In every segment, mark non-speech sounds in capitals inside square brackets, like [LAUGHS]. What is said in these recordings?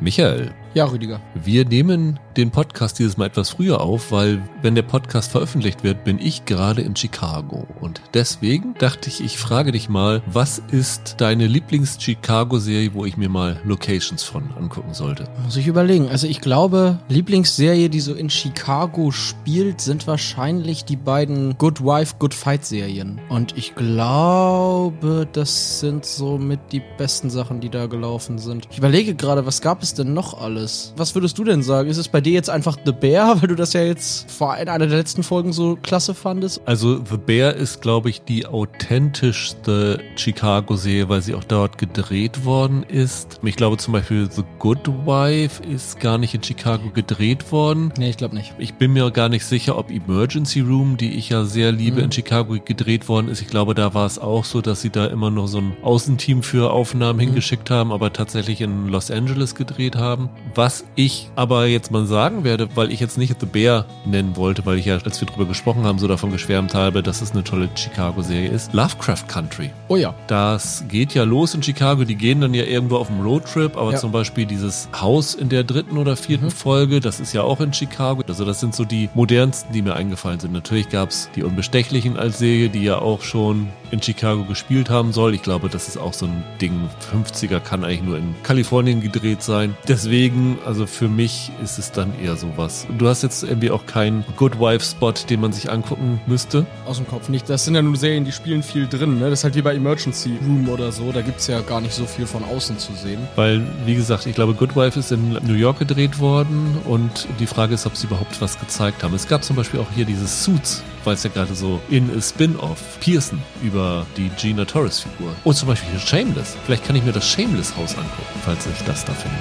Michael, Ja, Rüdiger. wir nehmen den Podcast dieses Mal etwas früher auf, weil wenn der Podcast veröffentlicht wird, bin ich gerade in Chicago. Und deswegen dachte ich, ich frage dich mal, was ist deine Lieblings-Chicago-Serie, wo ich mir mal Locations von angucken sollte? Muss ich überlegen. Also ich glaube, Lieblingsserie, die so in Chicago spielt, sind wahrscheinlich die beiden Good Wife, Good Fight Serien. Und ich glaube, das sind so mit die besten Sachen, die da gelaufen sind. Ich überlege gerade, was gab es denn noch alles? Was würdest du denn sagen? Ist es bei dir jetzt einfach The Bear, [LAUGHS] weil du das ja jetzt vor in einer der letzten Folgen so klasse fandest? Also The Bear ist, glaube ich, die authentischste Chicago-Serie, weil sie auch dort gedreht worden ist. Ich glaube zum Beispiel The Good Wife ist gar nicht in Chicago gedreht worden. Nee, ich glaube nicht. Ich bin mir gar nicht sicher, ob Emergency Room, die ich ja sehr liebe, Mhm. in Chicago gedreht worden ist. Ich glaube, da war es auch so, dass sie da immer noch so ein Außenteam für Aufnahmen Mhm. hingeschickt haben, aber tatsächlich in Los Angeles gedreht haben. Was ich aber jetzt mal sagen werde, weil ich jetzt nicht The Bear nennen wollte, weil ich ja, als wir drüber gesprochen haben, so davon geschwärmt habe, dass es eine tolle Chicago-Serie ist. Lovecraft Country. Oh ja. Das geht ja los in Chicago. Die gehen dann ja irgendwo auf einen Roadtrip, aber Ja. zum Beispiel dieses Haus in der dritten oder vierten Mhm. Folge, das ist ja auch in Chicago. Also das sind so die modernsten, die mir eingefallen sind. Natürlich gab es die Unbestechlichen als Serie, die ja auch schon in Chicago gespielt haben soll. Ich glaube, das ist auch so ein Ding. 50er kann eigentlich nur in Kalifornien gedreht sein. Deswegen, also für mich ist es dann eher sowas. Du hast jetzt irgendwie auch keinen Good Wife-Spot, den man sich angucken müsste. Aus dem Kopf nicht. Das sind ja nur Serien, die spielen viel drin. Ne? Das ist halt wie bei Emergency Room oder so. Da gibt's ja gar nicht so viel von außen zu sehen. Weil, wie gesagt, ich glaube, Good Wife ist in New York gedreht worden und die Frage ist, ob sie überhaupt was gezeigt haben. Es gab zum Beispiel auch hier dieses Suits, weil es ja gerade so in a Spin-off Pearson über die Gina Torres-Figur. Und zum Beispiel Shameless. Vielleicht kann ich mir das Shameless-Haus angucken, falls ich das da finde.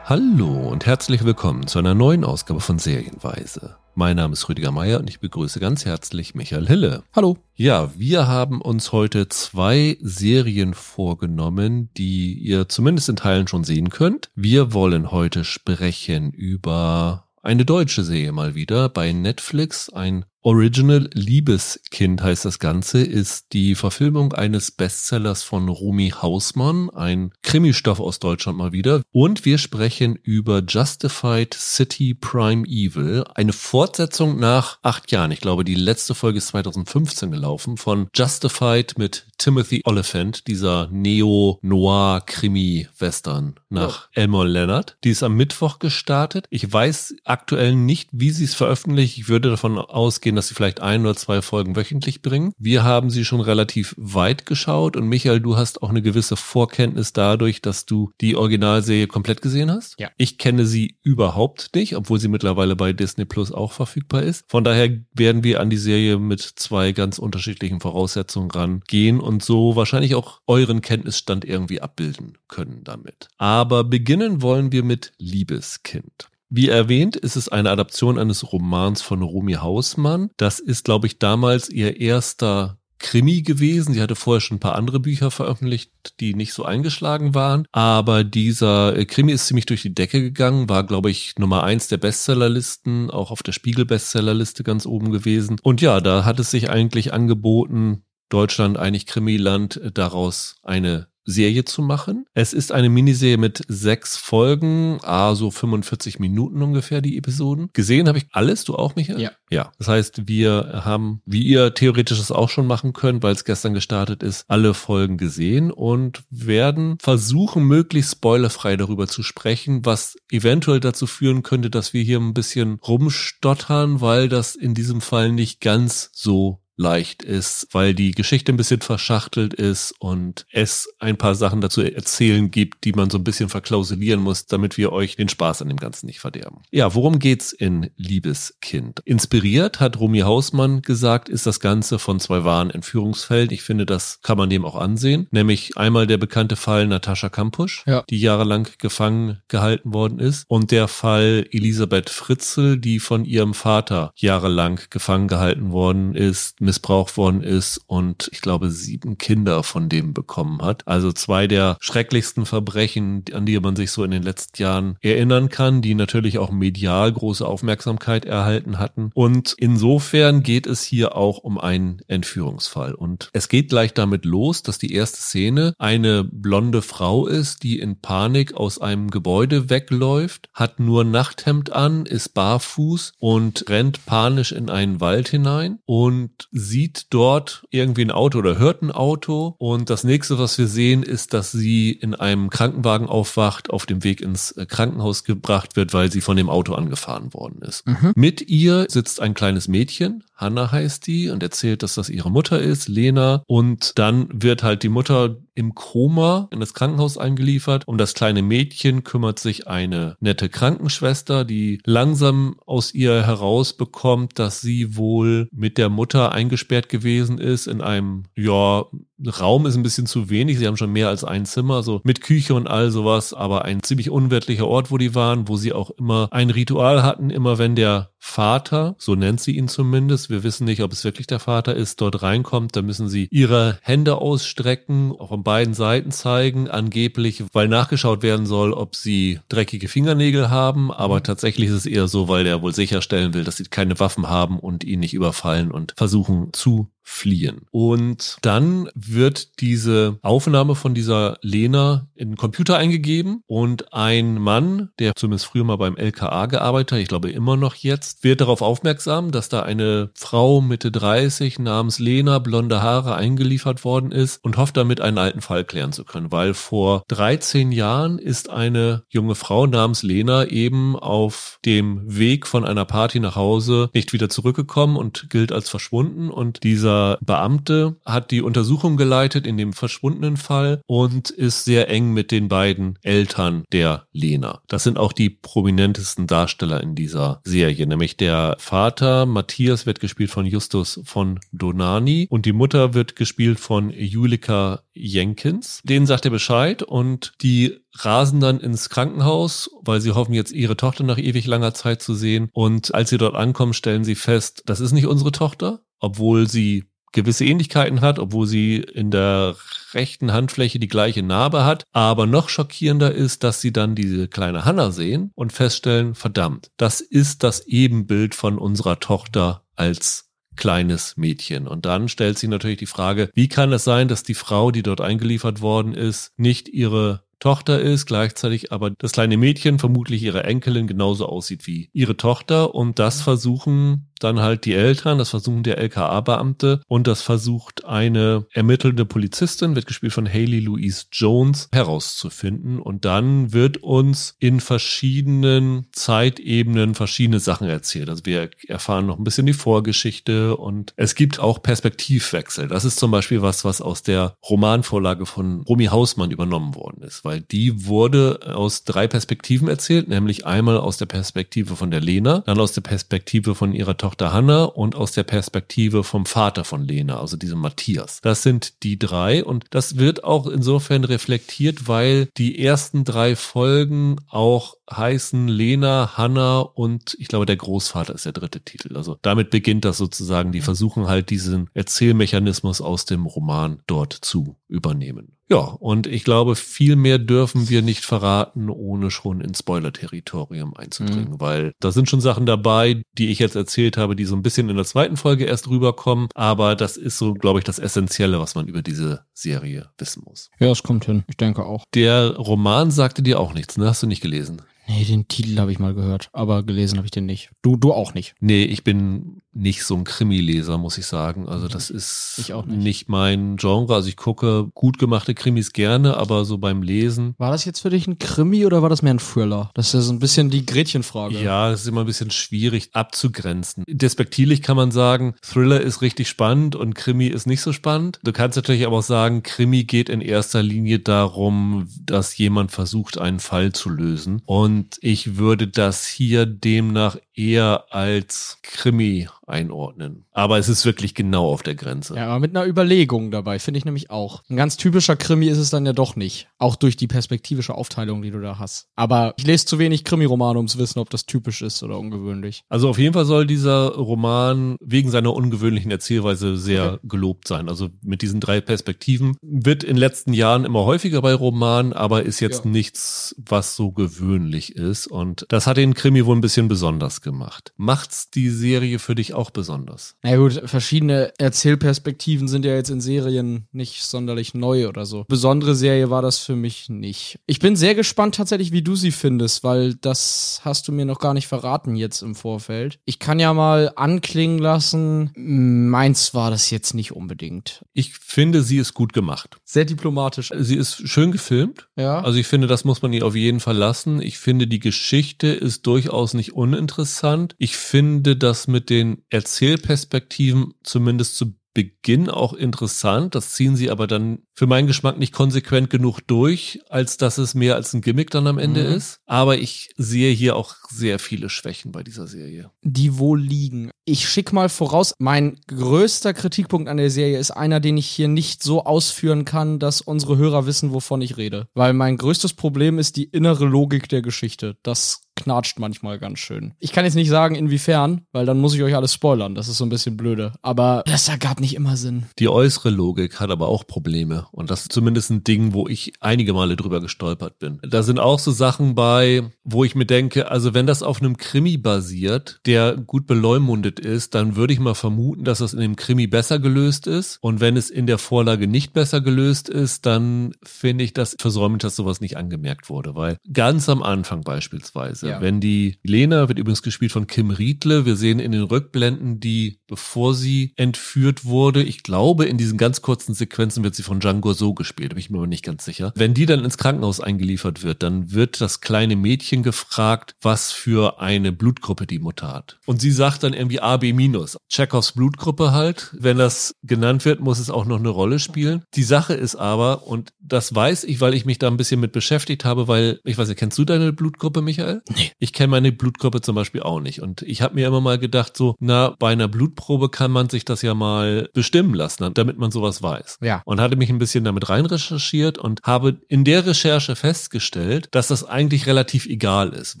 Hallo und herzlich willkommen zu einer neuen Ausgabe von Serienweise. Mein Name ist Rüdiger Meier und ich begrüße ganz herzlich Michael Hille. Hallo. Ja, wir haben uns heute zwei Serien vorgenommen, die ihr zumindest in Teilen schon sehen könnt. Wir wollen heute sprechen über eine deutsche Serie mal wieder bei Netflix. Ein Original Liebeskind heißt das Ganze, ist die Verfilmung eines Bestsellers von Rumi Hausmann, ein Krimistoff aus Deutschland mal wieder. Und wir sprechen über Justified City Prime Evil, eine Fortsetzung nach acht Jahren. Ich glaube, die letzte Folge ist 2015 gelaufen von Justified mit Timothy Oliphant, dieser Neo-Noir-Krimi-Western nach Elmore Leonard. Die ist am Mittwoch gestartet. Ich weiß aktuell nicht, wie sie es veröffentlicht. Ich würde davon ausgehen, dass sie vielleicht ein oder zwei Folgen wöchentlich bringen. Wir haben sie schon relativ weit geschaut und Michael, du hast auch eine gewisse Vorkenntnis dadurch, dass du die Originalserie komplett gesehen hast. Ja. Ich kenne sie überhaupt nicht, obwohl sie mittlerweile bei Disney Plus auch verfügbar ist. Von daher werden wir an die Serie mit zwei ganz unterschiedlichen Voraussetzungen rangehen und so wahrscheinlich auch euren Kenntnisstand irgendwie abbilden können damit. Aber beginnen wollen wir mit Liebeskind. Wie erwähnt, ist es eine Adaption eines Romans von Romy Hausmann. Das ist, glaube ich, damals ihr erster Krimi gewesen. Sie hatte vorher schon ein paar andere Bücher veröffentlicht, die nicht so eingeschlagen waren. Aber dieser äh, Krimi ist ziemlich durch die Decke gegangen, war, glaube ich, Nummer eins der Bestsellerlisten, auch auf der Spiegel-Bestsellerliste ganz oben gewesen. Und ja, da hat es sich eigentlich angeboten, Deutschland, eigentlich Krimiland, äh, daraus eine Serie zu machen. Es ist eine Miniserie mit sechs Folgen, ah, so 45 Minuten ungefähr die Episoden. Gesehen habe ich alles, du auch, Michael? Ja. Ja. Das heißt, wir haben, wie ihr theoretisch es auch schon machen könnt, weil es gestern gestartet ist, alle Folgen gesehen und werden versuchen, möglichst spoilerfrei darüber zu sprechen, was eventuell dazu führen könnte, dass wir hier ein bisschen rumstottern, weil das in diesem Fall nicht ganz so leicht ist, weil die Geschichte ein bisschen verschachtelt ist und es ein paar Sachen dazu erzählen gibt, die man so ein bisschen verklausulieren muss, damit wir euch den Spaß an dem Ganzen nicht verderben. Ja, worum geht's in Liebeskind? Inspiriert, hat Romy Hausmann gesagt, ist das Ganze von zwei wahren Entführungsfällen. Ich finde, das kann man dem auch ansehen. Nämlich einmal der bekannte Fall Natascha Kampusch, Ja. die jahrelang gefangen gehalten worden ist und der Fall Elisabeth Fritzl, die von ihrem Vater jahrelang gefangen gehalten worden ist missbraucht worden ist und ich glaube sieben Kinder von dem bekommen hat. Also zwei der schrecklichsten Verbrechen, an die man sich so in den letzten Jahren erinnern kann, die natürlich auch medial große Aufmerksamkeit erhalten hatten. Und insofern geht es hier auch um einen Entführungsfall. Und es geht gleich damit los, dass die erste Szene eine blonde Frau ist, die in Panik aus einem Gebäude wegläuft, hat nur Nachthemd an, ist barfuß und rennt panisch in einen Wald hinein und sieht dort irgendwie ein Auto oder hört ein Auto. Und das nächste, was wir sehen, ist, dass sie in einem Krankenwagen aufwacht, auf dem Weg ins äh, Krankenhaus gebracht wird, weil sie von dem Auto angefahren worden ist. Mhm. Mit ihr sitzt ein kleines Mädchen, Hanna heißt die, und erzählt, dass das ihre Mutter ist, Lena. Und dann wird halt die Mutter im Koma in das Krankenhaus eingeliefert. Um das kleine Mädchen kümmert sich eine nette Krankenschwester, die langsam aus ihr herausbekommt, dass sie wohl mit der Mutter eingesperrt gewesen ist in einem, ja, Raum ist ein bisschen zu wenig. Sie haben schon mehr als ein Zimmer, so mit Küche und all sowas, aber ein ziemlich unwirtlicher Ort, wo die waren, wo sie auch immer ein Ritual hatten, immer wenn der Vater, so nennt sie ihn zumindest, wir wissen nicht, ob es wirklich der Vater ist, dort reinkommt, da müssen sie ihre Hände ausstrecken, auch von beiden Seiten zeigen, angeblich, weil nachgeschaut werden soll, ob sie dreckige Fingernägel haben, aber mhm. tatsächlich ist es eher so, weil er wohl sicherstellen will, dass sie keine Waffen haben und ihn nicht überfallen und versuchen zu fliehen. Und dann wird diese Aufnahme von dieser Lena in den Computer eingegeben und ein Mann, der zumindest früher mal beim LKA gearbeitet hat, ich glaube immer noch jetzt, wird darauf aufmerksam, dass da eine Frau Mitte 30 namens Lena, blonde Haare eingeliefert worden ist und hofft damit einen alten Fall klären zu können, weil vor 13 Jahren ist eine junge Frau namens Lena eben auf dem Weg von einer Party nach Hause nicht wieder zurückgekommen und gilt als verschwunden und dieser Beamte hat die Untersuchung geleitet in dem verschwundenen Fall und ist sehr eng mit den beiden Eltern der Lena. Das sind auch die prominentesten Darsteller in dieser Serie, nämlich der Vater Matthias wird gespielt von Justus von Donani und die Mutter wird gespielt von Julika Jenkins. Denen sagt er Bescheid und die rasen dann ins Krankenhaus, weil sie hoffen jetzt ihre Tochter nach ewig langer Zeit zu sehen. Und als sie dort ankommen, stellen sie fest, das ist nicht unsere Tochter, obwohl sie gewisse Ähnlichkeiten hat, obwohl sie in der rechten Handfläche die gleiche Narbe hat. Aber noch schockierender ist, dass sie dann diese kleine Hanna sehen und feststellen, verdammt, das ist das Ebenbild von unserer Tochter als kleines Mädchen. Und dann stellt sich natürlich die Frage, wie kann es sein, dass die Frau, die dort eingeliefert worden ist, nicht ihre Tochter ist, gleichzeitig aber das kleine Mädchen, vermutlich ihre Enkelin, genauso aussieht wie ihre Tochter. Und das versuchen dann halt die Eltern, das versuchen der LKA-Beamte und das versucht eine ermittelnde Polizistin, wird gespielt von Haley Louise Jones, herauszufinden. Und dann wird uns in verschiedenen Zeitebenen verschiedene Sachen erzählt. Also wir erfahren noch ein bisschen die Vorgeschichte und es gibt auch Perspektivwechsel. Das ist zum Beispiel was, was aus der Romanvorlage von Romy Hausmann übernommen worden ist, weil die wurde aus drei Perspektiven erzählt, nämlich einmal aus der Perspektive von der Lena, dann aus der Perspektive von ihrer Tochter Tochter Hanna und aus der Perspektive vom Vater von Lena, also diesem Matthias. Das sind die drei und das wird auch insofern reflektiert, weil die ersten drei Folgen auch heißen Lena, Hanna und ich glaube der Großvater ist der dritte Titel. Also damit beginnt das sozusagen. Die versuchen halt diesen Erzählmechanismus aus dem Roman dort zu übernehmen. Ja, und ich glaube, viel mehr dürfen wir nicht verraten, ohne schon ins Spoiler-Territorium einzudringen, mhm. weil da sind schon Sachen dabei, die ich jetzt erzählt habe, die so ein bisschen in der zweiten Folge erst rüberkommen, aber das ist so, glaube ich, das Essentielle, was man über diese Serie wissen muss. Ja, es kommt hin. Ich denke auch. Der Roman sagte dir auch nichts, ne? Hast du nicht gelesen? Nee, den Titel habe ich mal gehört, aber gelesen habe ich den nicht. Du, du auch nicht. Nee, ich bin nicht so ein Krimi-Leser, muss ich sagen. Also das ist nicht. nicht. mein Genre. Also ich gucke gut gemachte Krimis gerne, aber so beim Lesen. War das jetzt für dich ein Krimi oder war das mehr ein Thriller? Das ist ja so ein bisschen die Gretchenfrage. Ja, das ist immer ein bisschen schwierig abzugrenzen. Despektierlich kann man sagen, Thriller ist richtig spannend und Krimi ist nicht so spannend. Du kannst natürlich aber auch sagen, Krimi geht in erster Linie darum, dass jemand versucht, einen Fall zu lösen. Und ich würde das hier demnach eher als Krimi einordnen. Aber es ist wirklich genau auf der Grenze. Ja, aber mit einer Überlegung dabei, finde ich nämlich auch. Ein ganz typischer Krimi ist es dann ja doch nicht. Auch durch die perspektivische Aufteilung, die du da hast. Aber ich lese zu wenig Krimi-Romane, um zu wissen, ob das typisch ist oder ungewöhnlich. Also auf jeden Fall soll dieser Roman wegen seiner ungewöhnlichen Erzählweise sehr okay. gelobt sein. Also mit diesen drei Perspektiven wird in den letzten Jahren immer häufiger bei Romanen, aber ist jetzt ja. nichts, was so gewöhnlich ist. Und das hat den Krimi wohl ein bisschen besonders gemacht. Macht's die Serie für dich auch besonders? Na gut, verschiedene Erzählperspektiven sind ja jetzt in Serien nicht sonderlich neu oder so. Besondere Serie war das für mich nicht. Ich bin sehr gespannt tatsächlich, wie du sie findest, weil das hast du mir noch gar nicht verraten jetzt im Vorfeld. Ich kann ja mal anklingen lassen, meins war das jetzt nicht unbedingt. Ich finde, sie ist gut gemacht. Sehr diplomatisch. Sie ist schön gefilmt. Ja. Also ich finde, das muss man ihr auf jeden Fall lassen. Ich finde, die Geschichte ist durchaus nicht uninteressant. Ich finde das mit den Erzählperspektiven zumindest zu Beginn auch interessant. Das ziehen sie aber dann für meinen Geschmack nicht konsequent genug durch, als dass es mehr als ein Gimmick dann am Ende mhm. ist. Aber ich sehe hier auch sehr viele Schwächen bei dieser Serie. Die wohl liegen. Ich schick mal voraus, mein größter Kritikpunkt an der Serie ist einer, den ich hier nicht so ausführen kann, dass unsere Hörer wissen, wovon ich rede. Weil mein größtes Problem ist die innere Logik der Geschichte. Das knatscht manchmal ganz schön. Ich kann jetzt nicht sagen, inwiefern, weil dann muss ich euch alles spoilern. Das ist so ein bisschen blöde. Aber das ergab nicht immer Sinn. Die äußere Logik hat aber auch Probleme. Und das ist zumindest ein Ding, wo ich einige Male drüber gestolpert bin. Da sind auch so Sachen bei, wo ich mir denke, also wenn das auf einem Krimi basiert, der gut beleumundet ist, dann würde ich mal vermuten, dass das in dem Krimi besser gelöst ist. Und wenn es in der Vorlage nicht besser gelöst ist, dann finde ich das versäumend, dass sowas nicht angemerkt wurde. Weil ganz am Anfang beispielsweise, ja. wenn die Lena wird übrigens gespielt von Kim Riedle, wir sehen in den Rückblenden die, bevor sie entführt wurde, ich glaube, in diesen ganz kurzen Sequenzen wird sie von Django so gespielt, bin ich mir aber nicht ganz sicher. Wenn die dann ins Krankenhaus eingeliefert wird, dann wird das kleine Mädchen gefragt, was für eine Blutgruppe die Mutter hat. Und sie sagt dann irgendwie AB minus. Chekhovs Blutgruppe halt. Wenn das genannt wird, muss es auch noch eine Rolle spielen. Die Sache ist aber, und das weiß ich, weil ich mich da ein bisschen mit beschäftigt habe, weil, ich weiß nicht, kennst du deine Blutgruppe, Michael? Nee. Ich kenne meine Blutgruppe zum Beispiel auch nicht. Und ich habe mir immer mal gedacht, so, na, bei einer Blutprobe kann man sich das ja mal bestimmen lassen, damit man sowas weiß. Ja. Und hatte mich ein bisschen damit rein recherchiert und habe in der Recherche festgestellt, dass das eigentlich relativ egal ist,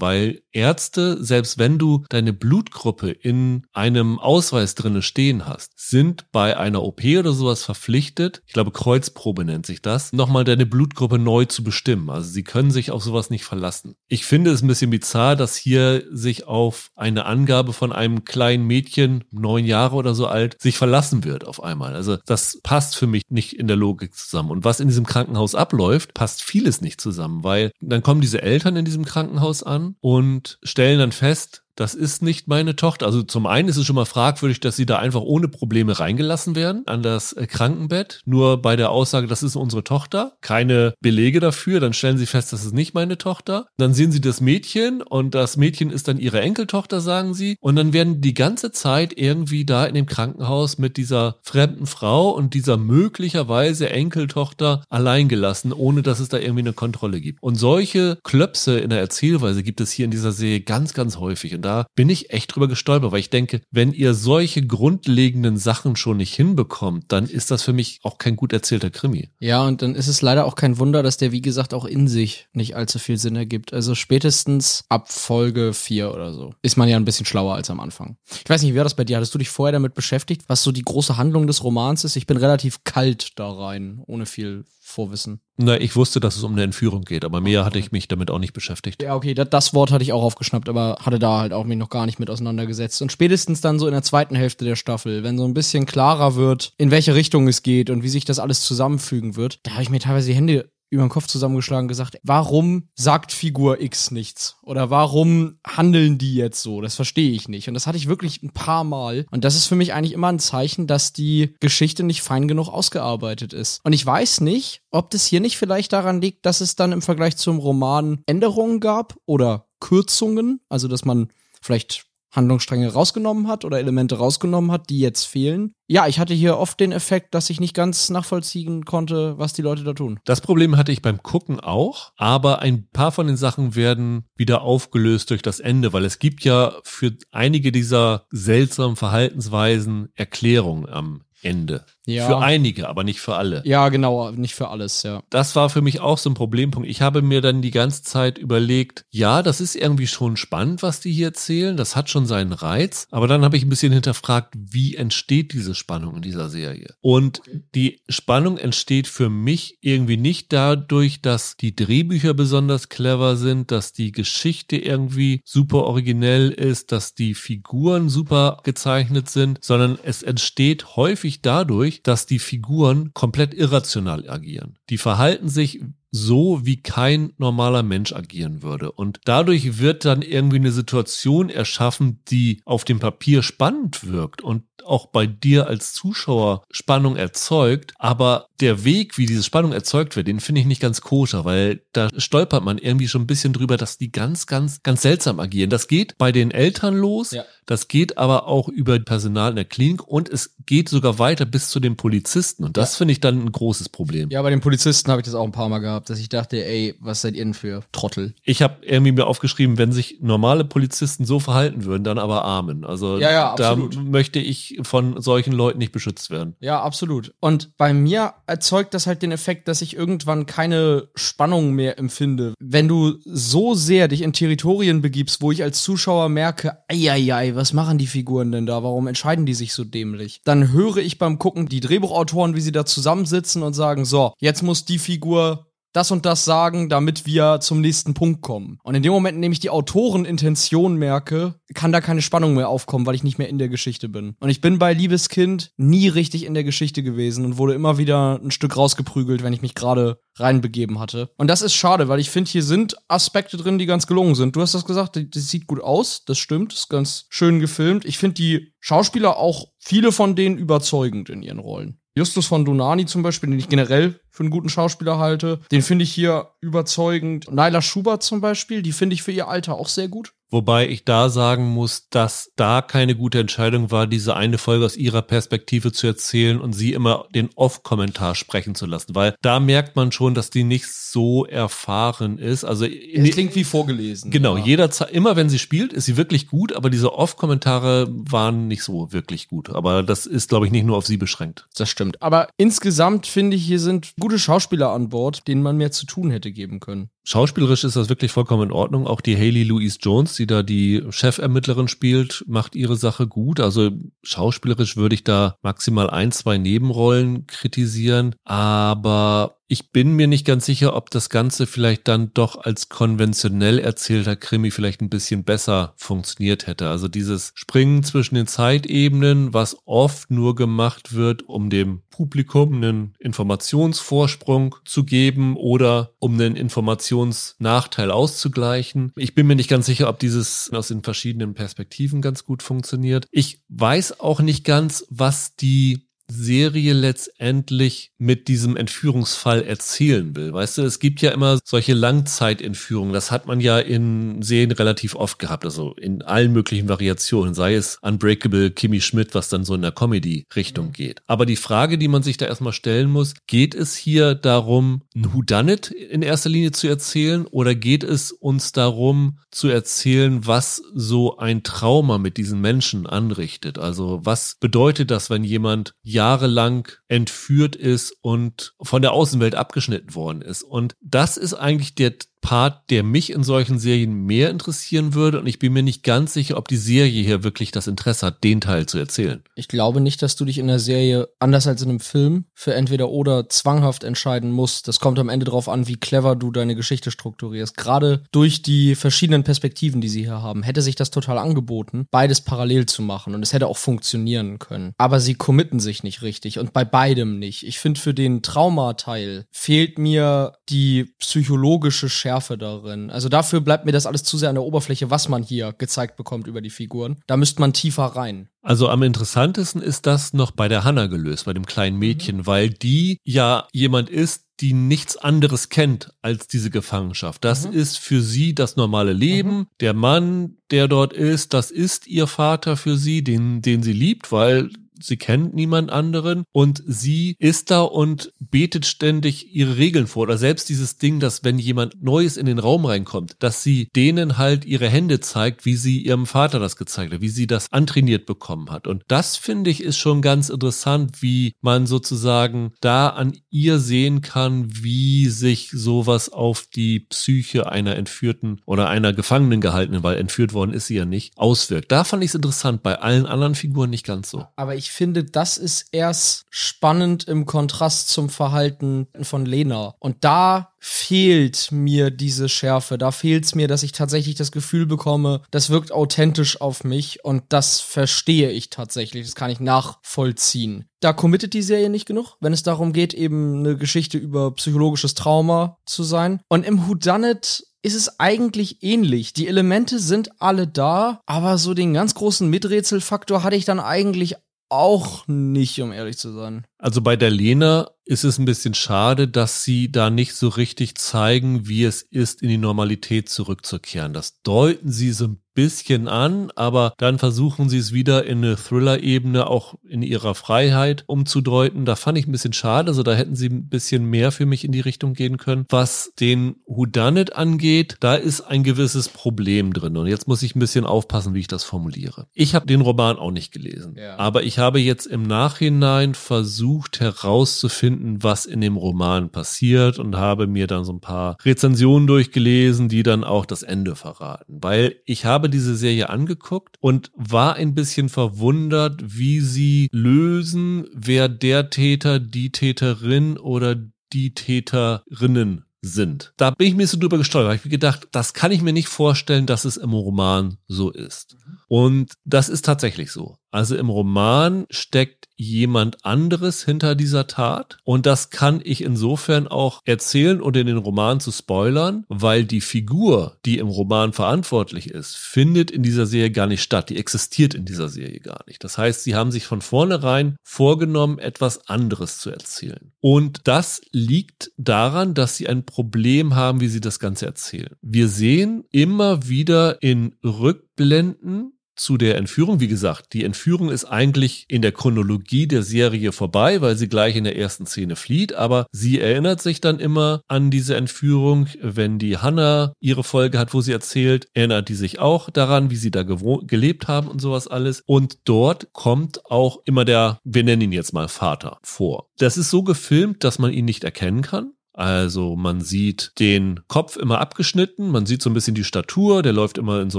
weil Ärzte, selbst wenn du deine Blutgruppe in einem Ausweis drinne stehen hast, sind bei einer OP oder sowas verpflichtet, ich glaube Kreuzprobe nennt sich das, nochmal deine Blutgruppe neu zu bestimmen. Also sie können sich auf sowas nicht verlassen. Ich finde es ein bisschen bizarr, dass hier sich auf eine Angabe von einem kleinen Mädchen, neun Jahre oder so alt, sich verlassen wird auf einmal. Also das passt für mich nicht in der Logik zusammen. Und was in diesem Krankenhaus abläuft, passt vieles nicht zusammen, weil dann kommen diese Eltern in diesem Krankenhaus an und stellen dann fest, das ist nicht meine Tochter. Also zum einen ist es schon mal fragwürdig, dass sie da einfach ohne Probleme reingelassen werden an das äh, Krankenbett. Nur bei der Aussage, das ist unsere Tochter. Keine Belege dafür. Dann stellen sie fest, das ist nicht meine Tochter. Dann sehen sie das Mädchen und das Mädchen ist dann ihre Enkeltochter, sagen sie. Und dann werden die ganze Zeit irgendwie da in dem Krankenhaus mit dieser fremden Frau und dieser möglicherweise Enkeltochter allein gelassen, ohne dass es da irgendwie eine Kontrolle gibt. Und solche Klöpse in der Erzählweise gibt es hier in dieser Serie ganz, ganz häufig. Und da bin ich echt drüber gestolpert, weil ich denke, wenn ihr solche grundlegenden Sachen schon nicht hinbekommt, dann ist das für mich auch kein gut erzählter Krimi. Ja, und dann ist es leider auch kein Wunder, dass der, wie gesagt, auch in sich nicht allzu viel Sinn ergibt. Also spätestens ab Folge 4 oder so ist man ja ein bisschen schlauer als am Anfang. Ich weiß nicht, wie war das bei dir? Hattest du dich vorher damit beschäftigt, was so die große Handlung des Romans ist? Ich bin relativ kalt da rein, ohne viel Vorwissen. Na, ich wusste, dass es um eine Entführung geht, aber mehr hatte ich mich damit auch nicht beschäftigt. Ja, okay, das, das, Wort hatte ich auch aufgeschnappt, aber hatte da halt auch mich noch gar nicht mit auseinandergesetzt. Und spätestens dann so in der zweiten Hälfte der Staffel, wenn so ein bisschen klarer wird, in welche Richtung es geht und wie sich das alles zusammenfügen wird, da habe ich mir teilweise die Hände über den Kopf zusammengeschlagen und gesagt, warum sagt Figur X nichts? Oder warum handeln die jetzt so? Das verstehe ich nicht. Und das hatte ich wirklich ein paar Mal. Und das ist für mich eigentlich immer ein Zeichen, dass die Geschichte nicht fein genug ausgearbeitet ist. Und ich weiß nicht, ob das hier nicht vielleicht daran liegt, dass es dann im Vergleich zum Roman Änderungen gab oder Kürzungen. Also, dass man vielleicht Handlungsstränge rausgenommen hat oder Elemente rausgenommen hat, die jetzt fehlen. Ja, ich hatte hier oft den Effekt, dass ich nicht ganz nachvollziehen konnte, was die Leute da tun. Das Problem hatte ich beim Gucken auch, aber ein paar von den Sachen werden wieder aufgelöst durch das Ende, weil es gibt ja für einige dieser seltsamen Verhaltensweisen Erklärungen am Ende. Ja. Für einige, aber nicht für alle. Ja, genau, nicht für alles, ja. Das war für mich auch so ein Problempunkt. Ich habe mir dann die ganze Zeit überlegt, ja, das ist irgendwie schon spannend, was die hier erzählen. Das hat schon seinen Reiz. Aber dann habe ich ein bisschen hinterfragt, wie entsteht diese Spannung in dieser Serie? Und die Spannung entsteht für mich irgendwie nicht dadurch, dass die Drehbücher besonders clever sind, dass die Geschichte irgendwie super originell ist, dass die Figuren super gezeichnet sind, sondern es entsteht häufig dadurch, dass die Figuren komplett irrational agieren. Die verhalten sich so, wie kein normaler Mensch agieren würde. Und dadurch wird dann irgendwie eine Situation erschaffen, die auf dem Papier spannend wirkt und auch bei dir als Zuschauer Spannung erzeugt. Aber der Weg, wie diese Spannung erzeugt wird, den finde ich nicht ganz koscher, weil da stolpert man irgendwie schon ein bisschen drüber, dass die ganz, ganz, ganz seltsam agieren. Das geht bei den Eltern los. Ja. Das geht aber auch über Personal in der Klinik und es geht sogar weiter bis zu den Polizisten. Und das ja. finde ich dann ein großes Problem. Ja, bei den Polizisten habe ich das auch ein paar Mal gehabt, dass ich dachte, ey, was seid ihr denn für Trottel? Ich habe irgendwie mir aufgeschrieben, wenn sich normale Polizisten so verhalten würden, dann aber Amen. Also ja, ja, da möchte ich von solchen Leuten nicht beschützt werden. Ja, absolut. Und bei mir erzeugt das halt den Effekt, dass ich irgendwann keine Spannung mehr empfinde. Wenn du so sehr dich in Territorien begibst, wo ich als Zuschauer merke, ei, was machen die Figuren denn da? Warum entscheiden die sich so dämlich? Dann höre ich beim Gucken die Drehbuchautoren, wie sie da zusammensitzen und sagen, so, jetzt muss die Figur das und das sagen, damit wir zum nächsten Punkt kommen. Und in dem Moment, in dem ich die Autorenintention merke, kann da keine Spannung mehr aufkommen, weil ich nicht mehr in der Geschichte bin. Und ich bin bei Liebeskind nie richtig in der Geschichte gewesen und wurde immer wieder ein Stück rausgeprügelt, wenn ich mich gerade reinbegeben hatte. Und das ist schade, weil ich finde, hier sind Aspekte drin, die ganz gelungen sind. Du hast das gesagt, das sieht gut aus, das stimmt, ist ganz schön gefilmt. Ich finde die Schauspieler auch viele von denen überzeugend in ihren Rollen. Justus von Donani zum Beispiel, den ich generell für einen guten Schauspieler halte, den finde ich hier überzeugend. Naila Schubert zum Beispiel, die finde ich für ihr Alter auch sehr gut. Wobei ich da sagen muss, dass da keine gute Entscheidung war, diese eine Folge aus ihrer Perspektive zu erzählen und sie immer den Off-Kommentar sprechen zu lassen, weil da merkt man schon, dass die nicht so erfahren ist. Also es klingt wie vorgelesen. Genau, ja. jederzeit, immer wenn sie spielt, ist sie wirklich gut, aber diese Off-Kommentare waren nicht so wirklich gut. Aber das ist, glaube ich, nicht nur auf sie beschränkt. Das stimmt. Aber insgesamt finde ich, hier sind gute Schauspieler an Bord, denen man mehr zu tun hätte geben können. Schauspielerisch ist das wirklich vollkommen in Ordnung. Auch die Haley Louise Jones, die da die Chefermittlerin spielt, macht ihre Sache gut. Also schauspielerisch würde ich da maximal ein, zwei Nebenrollen kritisieren. Aber ich bin mir nicht ganz sicher, ob das Ganze vielleicht dann doch als konventionell erzählter Krimi vielleicht ein bisschen besser funktioniert hätte. Also dieses Springen zwischen den Zeitebenen, was oft nur gemacht wird, um dem Publikum einen Informationsvorsprung zu geben oder um einen Informationsnachteil auszugleichen. Ich bin mir nicht ganz sicher, ob dieses aus den verschiedenen Perspektiven ganz gut funktioniert. Ich weiß auch nicht ganz, was die Serie letztendlich mit diesem Entführungsfall erzählen will. Weißt du, es gibt ja immer solche Langzeitentführungen. Das hat man ja in Serien relativ oft gehabt, also in allen möglichen Variationen, sei es Unbreakable, Kimmy Schmidt, was dann so in der Comedy-Richtung mhm. geht. Aber die Frage, die man sich da erstmal stellen muss, geht es hier darum, ein Whodunit in erster Linie zu erzählen oder geht es uns darum zu erzählen, was so ein Trauma mit diesen Menschen anrichtet? Also was bedeutet das, wenn jemand jahrelang entführt ist und von der Außenwelt abgeschnitten worden ist. Und das ist eigentlich der Part, der mich in solchen Serien mehr interessieren würde. Und ich bin mir nicht ganz sicher, ob die Serie hier wirklich das Interesse hat, den Teil zu erzählen. Ich glaube nicht, dass du dich in der Serie, anders als in einem Film, für entweder oder zwanghaft entscheiden musst. Das kommt am Ende darauf an, wie clever du deine Geschichte strukturierst. Gerade durch die verschiedenen Perspektiven, die sie hier haben, hätte sich das total angeboten, beides parallel zu machen. Und es hätte auch funktionieren können. Aber sie committen sich nicht richtig. Und bei beidem nicht. Ich finde, für den Traumateil fehlt mir die psychologische Schärfe Schärfe darin. Also dafür bleibt mir das alles zu sehr an der Oberfläche, was man hier gezeigt bekommt über die Figuren. Da müsste man tiefer rein. Also am interessantesten ist das noch bei der Hanna gelöst, bei dem kleinen Mädchen, mhm. weil die ja jemand ist, die nichts anderes kennt als diese Gefangenschaft. Das mhm. ist für sie das normale Leben. Mhm. Der Mann, der dort ist, das ist ihr Vater für sie, den, den sie liebt, weil sie kennt niemand anderen und sie ist da und betet ständig ihre Regeln vor. Oder selbst dieses Ding, dass wenn jemand Neues in den Raum reinkommt, dass sie denen halt ihre Hände zeigt, wie sie ihrem Vater das gezeigt hat, wie sie das antrainiert bekommen hat. Und das finde ich ist schon ganz interessant, wie man sozusagen da an ihr sehen kann, wie sich sowas auf die Psyche einer entführten oder einer Gefangenen gehaltenen, weil entführt worden ist sie ja nicht, auswirkt. Da fand ich es interessant, bei allen anderen Figuren nicht ganz so. Aber ich finde, das ist erst spannend im Kontrast zum Verhalten von Lena. Und da fehlt mir diese Schärfe. Da fehlt es mir, dass ich tatsächlich das Gefühl bekomme, das wirkt authentisch auf mich und das verstehe ich tatsächlich. Das kann ich nachvollziehen. Da committet die Serie nicht genug, wenn es darum geht, eben eine Geschichte über psychologisches Trauma zu sein. Und im Whodunit ist es eigentlich ähnlich. Die Elemente sind alle da, aber so den ganz großen Miträtselfaktor hatte ich dann eigentlich auch nicht, um ehrlich zu sein. Also bei der Lena ist es ein bisschen schade, dass sie da nicht so richtig zeigen, wie es ist, in die Normalität zurückzukehren. Das deuten sie so ein bisschen an, aber dann versuchen sie es wieder in eine Thriller-Ebene auch in ihrer Freiheit umzudeuten. Da fand ich ein bisschen schade, also da hätten sie ein bisschen mehr für mich in die Richtung gehen können. Was den Whodunit angeht, da ist ein gewisses Problem drin und jetzt muss ich ein bisschen aufpassen, wie ich das formuliere. Ich habe den Roman auch nicht gelesen, ja. aber ich habe jetzt im Nachhinein versucht herauszufinden, was in dem Roman passiert und habe mir dann so ein paar Rezensionen durchgelesen, die dann auch das Ende verraten, weil ich habe diese Serie angeguckt und war ein bisschen verwundert, wie sie lösen, wer der Täter, die Täterin oder die Täterinnen sind. Da bin ich mir so drüber gesteuert. Ich habe gedacht, das kann ich mir nicht vorstellen, dass es im Roman so ist. Mhm. Und das ist tatsächlich so. Also im Roman steckt jemand anderes hinter dieser Tat und das kann ich insofern auch erzählen und in den Roman zu spoilern, weil die Figur, die im Roman verantwortlich ist, findet in dieser Serie gar nicht statt. Die existiert in dieser Serie gar nicht. Das heißt, sie haben sich von vornherein vorgenommen, etwas anderes zu erzählen. Und das liegt daran, dass sie ein Problem haben, wie sie das Ganze erzählen. Wir sehen immer wieder in Rückblenden zu der Entführung. Wie gesagt, die Entführung ist eigentlich in der Chronologie der Serie vorbei, weil sie gleich in der ersten Szene flieht, aber sie erinnert sich dann immer an diese Entführung. Wenn die Hannah ihre Folge hat, wo sie erzählt, erinnert die sich auch daran, wie sie da gelebt haben und sowas alles. Und dort kommt auch immer der, wir nennen ihn jetzt mal Vater vor. Das ist so gefilmt, dass man ihn nicht erkennen kann. Also man sieht den Kopf immer abgeschnitten, man sieht so ein bisschen die Statur, der läuft immer in so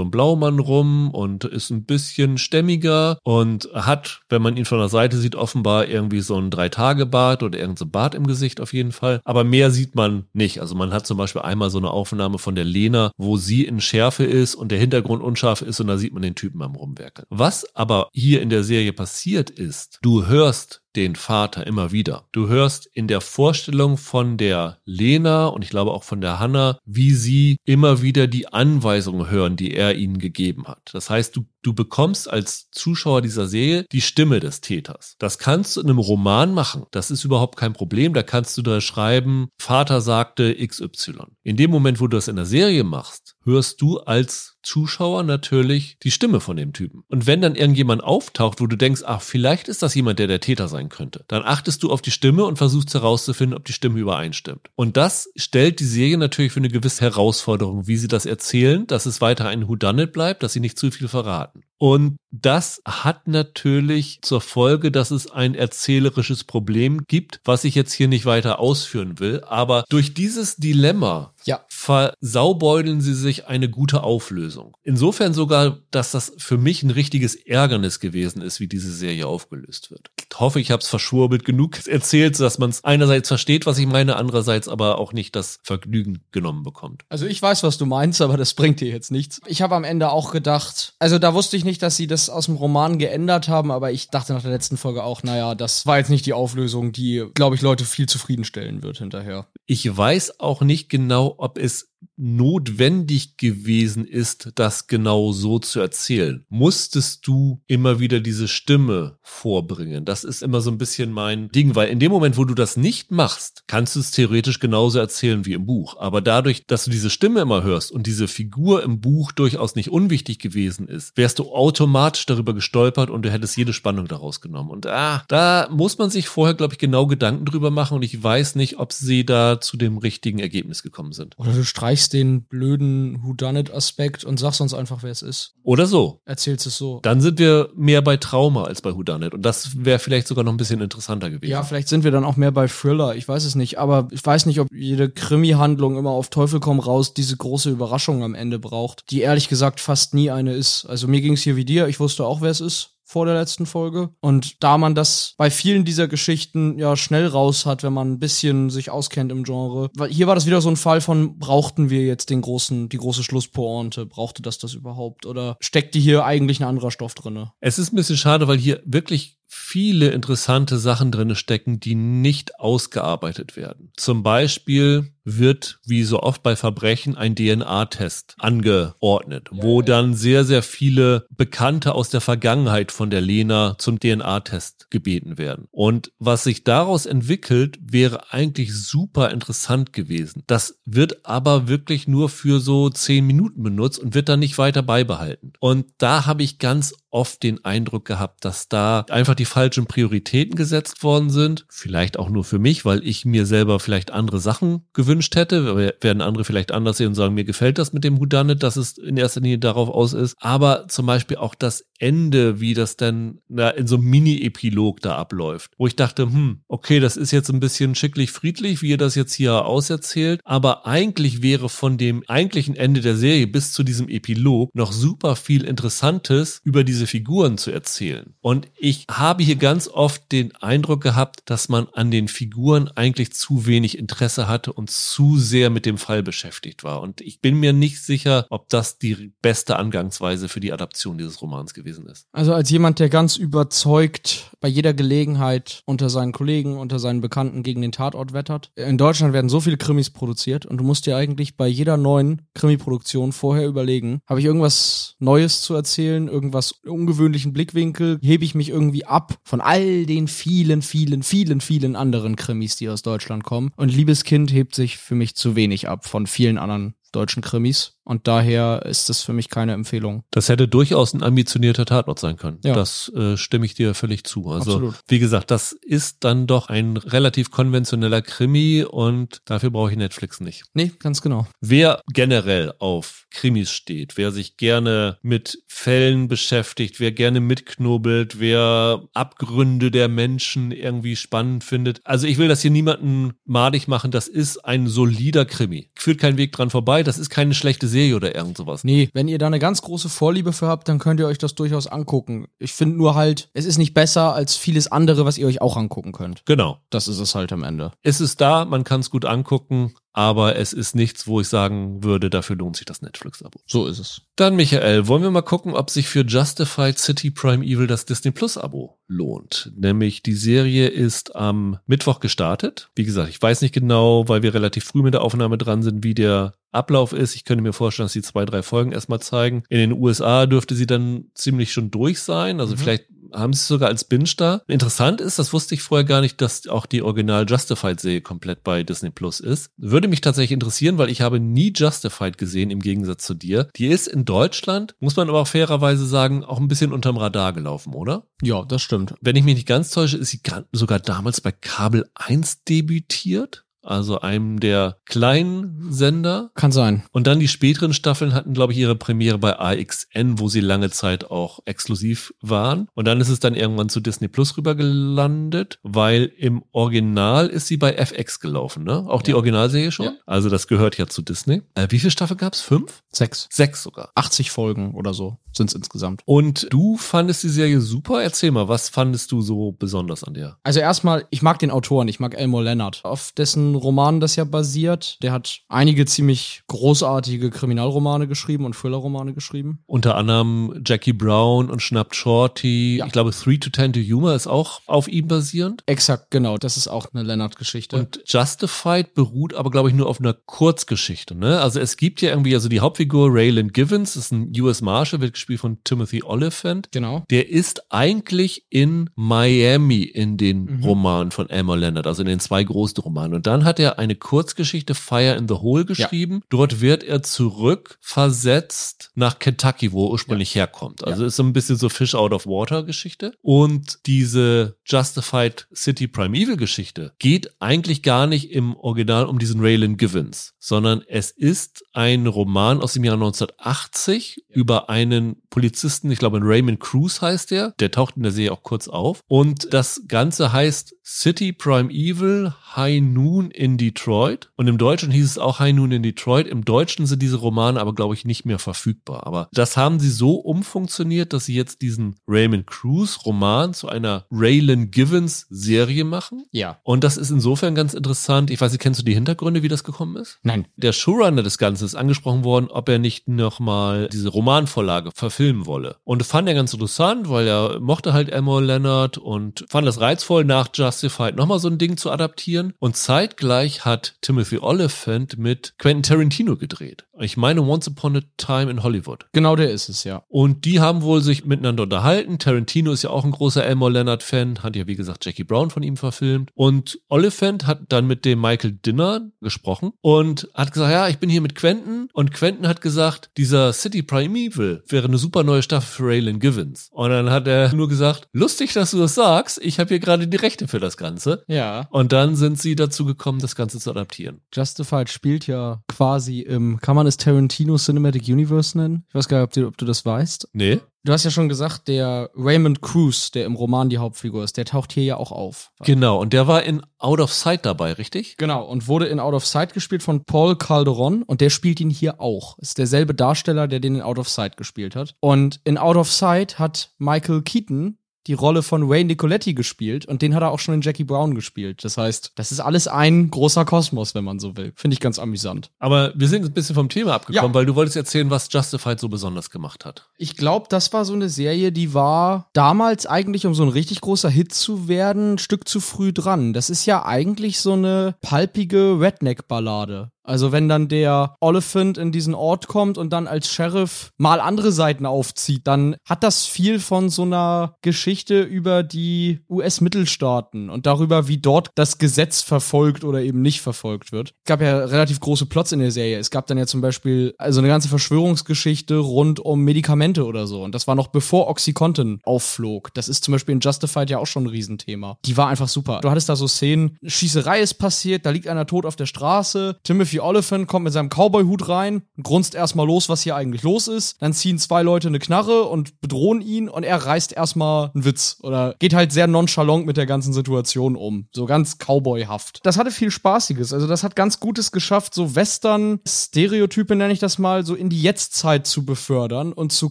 einem Blaumann rum und ist ein bisschen stämmiger und hat, wenn man ihn von der Seite sieht, offenbar irgendwie so ein Drei-Tage-Bart oder irgendein so Bart im Gesicht auf jeden Fall. Aber mehr sieht man nicht. Also man hat zum Beispiel einmal so eine Aufnahme von der Lena, wo sie in Schärfe ist und der Hintergrund unscharf ist und da sieht man den Typen am Rumwerkeln. Was aber hier in der Serie passiert ist, du hörst den Vater immer wieder. Du hörst in der Vorstellung von der Lena und ich glaube auch von der Hanna, wie sie immer wieder die Anweisungen hören, die er ihnen gegeben hat. Das heißt, du Du bekommst als Zuschauer dieser Serie die Stimme des Täters. Das kannst du in einem Roman machen. Das ist überhaupt kein Problem. Da kannst du da schreiben, Vater sagte XY. In dem Moment, wo du das in der Serie machst, hörst du als Zuschauer natürlich die Stimme von dem Typen. Und wenn dann irgendjemand auftaucht, wo du denkst, ach, vielleicht ist das jemand, der der Täter sein könnte, dann achtest du auf die Stimme und versuchst herauszufinden, ob die Stimme übereinstimmt. Und das stellt die Serie natürlich für eine gewisse Herausforderung, wie sie das erzählen, dass es weiter ein Whodunit bleibt, dass sie nicht zu viel verraten. Und das hat natürlich zur Folge, dass es ein erzählerisches Problem gibt, was ich jetzt hier nicht weiter ausführen will. Aber durch dieses Dilemma ja. versaubeudeln sie sich eine gute Auflösung. Insofern sogar, dass das für mich ein richtiges Ärgernis gewesen ist, wie diese Serie aufgelöst wird. Ich hoffe, ich habe es verschwurbelt genug erzählt, dass man es einerseits versteht, was ich meine, andererseits aber auch nicht das Vergnügen genommen bekommt. Also ich weiß, was du meinst, aber das bringt dir jetzt nichts. Ich habe am Ende auch gedacht, also da wusste ich nicht, dass sie das aus dem Roman geändert haben, aber ich dachte nach der letzten Folge auch, naja, das war jetzt nicht die Auflösung, die, glaube ich, Leute viel zufriedenstellen wird hinterher. Ich weiß auch nicht genau, ob es notwendig gewesen ist, das genau so zu erzählen. Musstest du immer wieder diese Stimme vorbringen? Das ist immer so ein bisschen mein Ding, weil in dem Moment, wo du das nicht machst, kannst du es theoretisch genauso erzählen wie im Buch. Aber dadurch, dass du diese Stimme immer hörst und diese Figur im Buch durchaus nicht unwichtig gewesen ist, wärst du automatisch darüber gestolpert und du hättest jede Spannung daraus genommen. Und ah, da muss man sich vorher, glaube ich, genau Gedanken drüber machen und ich weiß nicht, ob sie da zu dem richtigen Ergebnis gekommen sind. Oder du streichst den blöden Whodunit-Aspekt und sagst uns einfach, wer es ist. Oder so. Erzählst es so. Dann sind wir mehr bei Trauma als bei Whodunit. Und das wäre vielleicht sogar noch ein bisschen interessanter gewesen. Ja, vielleicht sind wir dann auch mehr bei Thriller. Ich weiß es nicht. Aber ich weiß nicht, ob jede Krimi-Handlung immer auf Teufel komm raus diese große Überraschung am Ende braucht, die ehrlich gesagt fast nie eine ist. Also mir ging es hier wie dir. Ich wusste auch, wer es ist vor der letzten Folge. Und da man das bei vielen dieser Geschichten ja schnell raus hat, wenn man ein bisschen sich auskennt im Genre, weil hier war das wieder so ein Fall von, brauchten wir jetzt den großen, die große Schlusspointe? Brauchte das das überhaupt? Oder steckte hier eigentlich ein anderer Stoff drinne? Es ist ein bisschen schade, weil hier wirklich viele interessante Sachen drinne stecken, die nicht ausgearbeitet werden. Zum Beispiel wird, wie so oft bei Verbrechen, ein DNA-Test angeordnet, wo dann sehr, sehr viele Bekannte aus der Vergangenheit von der Lena zum DNA-Test gebeten werden. Und was sich daraus entwickelt, wäre eigentlich super interessant gewesen. Das wird aber wirklich nur für so zehn Minuten benutzt und wird dann nicht weiter beibehalten. Und da habe ich ganz oft den Eindruck gehabt, dass da einfach die falschen Prioritäten gesetzt worden sind. Vielleicht auch nur für mich, weil ich mir selber vielleicht andere Sachen gewünscht hätte. Werden andere vielleicht anders sehen und sagen, mir gefällt das mit dem Houdanet, dass es in erster Linie darauf aus ist. Aber zum Beispiel auch das Ende, wie das dann na, in so einem Mini-Epilog da abläuft, wo ich dachte, hm, okay, das ist jetzt ein bisschen schicklich friedlich, wie ihr das jetzt hier auserzählt, aber eigentlich wäre von dem eigentlichen Ende der Serie bis zu diesem Epilog noch super viel Interessantes über diese Figuren zu erzählen. Und ich habe hier ganz oft den Eindruck gehabt, dass man an den Figuren eigentlich zu wenig Interesse hatte und zu sehr mit dem Fall beschäftigt war. Und ich bin mir nicht sicher, ob das die beste Angangsweise für die Adaption dieses Romans gewesen ist. Also als jemand, der ganz überzeugt bei jeder Gelegenheit unter seinen Kollegen, unter seinen Bekannten gegen den Tatort wettert. In Deutschland werden so viele Krimis produziert und du musst dir eigentlich bei jeder neuen Krimi-Produktion vorher überlegen, habe ich irgendwas Neues zu erzählen, irgendwas ungewöhnlichen Blickwinkel, hebe ich mich irgendwie ab von all den vielen, vielen, vielen, vielen anderen Krimis, die aus Deutschland kommen. Und Liebes Kind hebt sich für mich zu wenig ab von vielen anderen deutschen Krimis. Und daher ist das für mich keine Empfehlung. Das hätte durchaus ein ambitionierter Tatort sein können. Ja. Das äh, stimme ich dir völlig zu. Also, Absolut. wie gesagt, das ist dann doch ein relativ konventioneller Krimi und dafür brauche ich Netflix nicht. Nee, ganz genau. Wer generell auf Krimis steht, wer sich gerne mit Fällen beschäftigt, wer gerne mitknobelt, wer Abgründe der Menschen irgendwie spannend findet. Also ich will das hier niemanden madig machen. Das ist ein solider Krimi. Führt kein Weg dran vorbei. Das ist keine schlechte Serie Serie oder irgend sowas. Nee, wenn ihr da eine ganz große Vorliebe für habt, dann könnt ihr euch das durchaus angucken. Ich finde nur halt, es ist nicht besser als vieles andere, was ihr euch auch angucken könnt. Genau. Das ist es halt am Ende. Es ist da, man kann es gut angucken, aber es ist nichts, wo ich sagen würde, dafür lohnt sich das Netflix-Abo. So ist es. Dann, Michael, wollen wir mal gucken, ob sich für Justified City Prime Evil das Disney Plus-Abo lohnt. Nämlich die Serie ist am Mittwoch gestartet. Wie gesagt, ich weiß nicht genau, weil wir relativ früh mit der Aufnahme dran sind, wie der Ablauf ist. Ich könnte mir vorstellen, dass die zwei, drei Folgen erstmal zeigen. In den USA dürfte sie dann ziemlich schon durch sein. Also mhm. vielleicht haben sie es sogar als Binge da. Interessant ist, das wusste ich vorher gar nicht, dass auch die Original Justified-Serie komplett bei Disney Plus ist. Würde mich tatsächlich interessieren, weil ich habe nie Justified gesehen, im Gegensatz zu dir. Die ist in Deutschland, muss man aber auch fairerweise sagen, auch ein bisschen unterm Radar gelaufen, oder? Ja, das stimmt. Wenn ich mich nicht ganz täusche, ist sie sogar damals bei Kabel 1 debütiert also einem der kleinen Sender. Kann sein. Und dann die späteren Staffeln hatten, glaube ich, ihre Premiere bei AXN, wo sie lange Zeit auch exklusiv waren. Und dann ist es dann irgendwann zu Disney Plus rübergelandet, weil im Original ist sie bei FX gelaufen, ne? Auch die Originalserie schon. Ja. Also das gehört ja zu Disney. Äh, wie viele Staffeln gab's? Fünf? Sechs. Sechs sogar. 80 Folgen oder so. Sind es insgesamt. Und du fandest die Serie super? Erzähl mal, was fandest du so besonders an der? Also erstmal, ich mag den Autoren, ich mag Elmore Leonard, auf dessen Roman das ja basiert. Der hat einige ziemlich großartige Kriminalromane geschrieben und Thrillerromane geschrieben. Unter anderem Jackie Brown und Schnappt Shorty. Ja. Ich glaube, Three to Ten to Humor ist auch auf ihm basierend. Exakt, genau. Das ist auch eine Leonard-Geschichte. Und Justified beruht aber, glaube ich, nur auf einer Kurzgeschichte. Ne? Also es gibt ja irgendwie, also die Hauptfigur Raylan Givens ist ein US Marshal, wird gespielt von Timothy Oliphant. Genau. Der ist eigentlich in Miami in den Mhm. Romanen von Elmer Leonard, also in den zwei großen Romanen. Und dann hat er eine Kurzgeschichte Fire in the Hole geschrieben. Dort wird er zurückversetzt nach Kentucky, wo er ursprünglich herkommt. Also ist so ein bisschen so Fish out of water Geschichte. Und diese Justified City Primeval Geschichte geht eigentlich gar nicht im Original um diesen Raylan Givens, sondern es ist ein Roman aus dem Jahr 1980 über einen Polizisten, ich glaube Raymond Cruz heißt der, der taucht in der Serie auch kurz auf. Und das Ganze heißt City Primeval High Noon in Detroit. Und im Deutschen hieß es auch High Noon in Detroit. Im Deutschen sind diese Romane aber, glaube ich, nicht mehr verfügbar. Aber das haben sie so umfunktioniert, dass sie jetzt diesen Raymond Cruz Roman zu einer Raylan Givens Serie machen. Ja. Und das ist insofern ganz interessant. Ich weiß nicht, kennst du die Hintergründe, wie das gekommen ist? Nein. Der Showrunner des Ganzen ist angesprochen worden, ob er nicht nochmal diese Romanvorlage verfilmen wolle. Und das fand er ganz interessant, weil er mochte halt Elmore Leonard und fand das reizvoll, nach Justified nochmal so ein Ding zu adaptieren. Und zeitgleich hat Timothy Oliphant mit Quentin Tarantino gedreht. Ich meine Once Upon a Time in Hollywood. Genau der ist es, ja. Und die haben wohl sich miteinander unterhalten. Tarantino ist ja auch ein großer Elmore Leonard-Fan, hat ja wie gesagt Jackie Brown von ihm verfilmt. Und Oliphant hat dann mit dem Michael Dinner gesprochen und hat gesagt, ja, ich bin hier mit Quentin. Und Quentin hat gesagt, dieser City Primeval wäre eine super neue Staffel für Raylan Givens. Und dann hat er nur gesagt, lustig, dass du das sagst. Ich habe hier gerade die Rechte für das Ganze. Ja. Und dann sind sie dazu gekommen, das Ganze zu adaptieren. Justified spielt ja quasi im, kann man es Tarantino Cinematic Universe nennen? Ich weiß gar nicht, ob du, ob du das weißt. Nee? Du hast ja schon gesagt, der Raymond Cruz, der im Roman die Hauptfigur ist, der taucht hier ja auch auf. Genau. Und der war in Out of Sight dabei, richtig? Genau, und wurde in Out of Sight gespielt von Paul Calderon und der spielt ihn hier auch. Ist derselbe Darsteller, der den in Out of Sight gespielt hat. Und in Out of Sight hat Michael Keaton die Rolle von Wayne Nicoletti gespielt und den hat er auch schon in Jackie Brown gespielt. Das heißt, das ist alles ein großer Kosmos, wenn man so will. Finde ich ganz amüsant. Aber wir sind ein bisschen vom Thema abgekommen, Ja. weil du wolltest erzählen, was Justified so besonders gemacht hat. Ich glaube, das war so eine Serie, die war damals eigentlich, um so ein richtig großer Hit zu werden, ein Stück zu früh dran. Das ist ja eigentlich so eine palpige Redneck-Ballade. Also wenn dann der Oliphant in diesen Ort kommt und dann als Sheriff mal andere Seiten aufzieht, dann hat das viel von so einer Geschichte über die US-Mittelstaaten und darüber, wie dort das Gesetz verfolgt oder eben nicht verfolgt wird. Es gab ja relativ große Plots in der Serie. Es gab dann ja zum Beispiel also eine ganze Verschwörungsgeschichte rund um Medikamente oder so. Und das war noch bevor Oxycontin aufflog. Das ist zum Beispiel in Justified ja auch schon ein Riesenthema. Die war einfach super. Du hattest da so Szenen, Schießerei ist passiert, da liegt einer tot auf der Straße. Timothy Oliphant kommt mit seinem Cowboy-Hut rein grunzt erstmal los, was hier eigentlich los ist. Dann ziehen zwei Leute eine Knarre und bedrohen ihn und er reißt erstmal einen Witz oder geht halt sehr nonchalant mit der ganzen Situation um. So ganz Cowboyhaft. Das hatte viel Spaßiges. Also das hat ganz Gutes geschafft, so Western-Stereotype nenne ich das mal, so in die Jetztzeit zu befördern und zu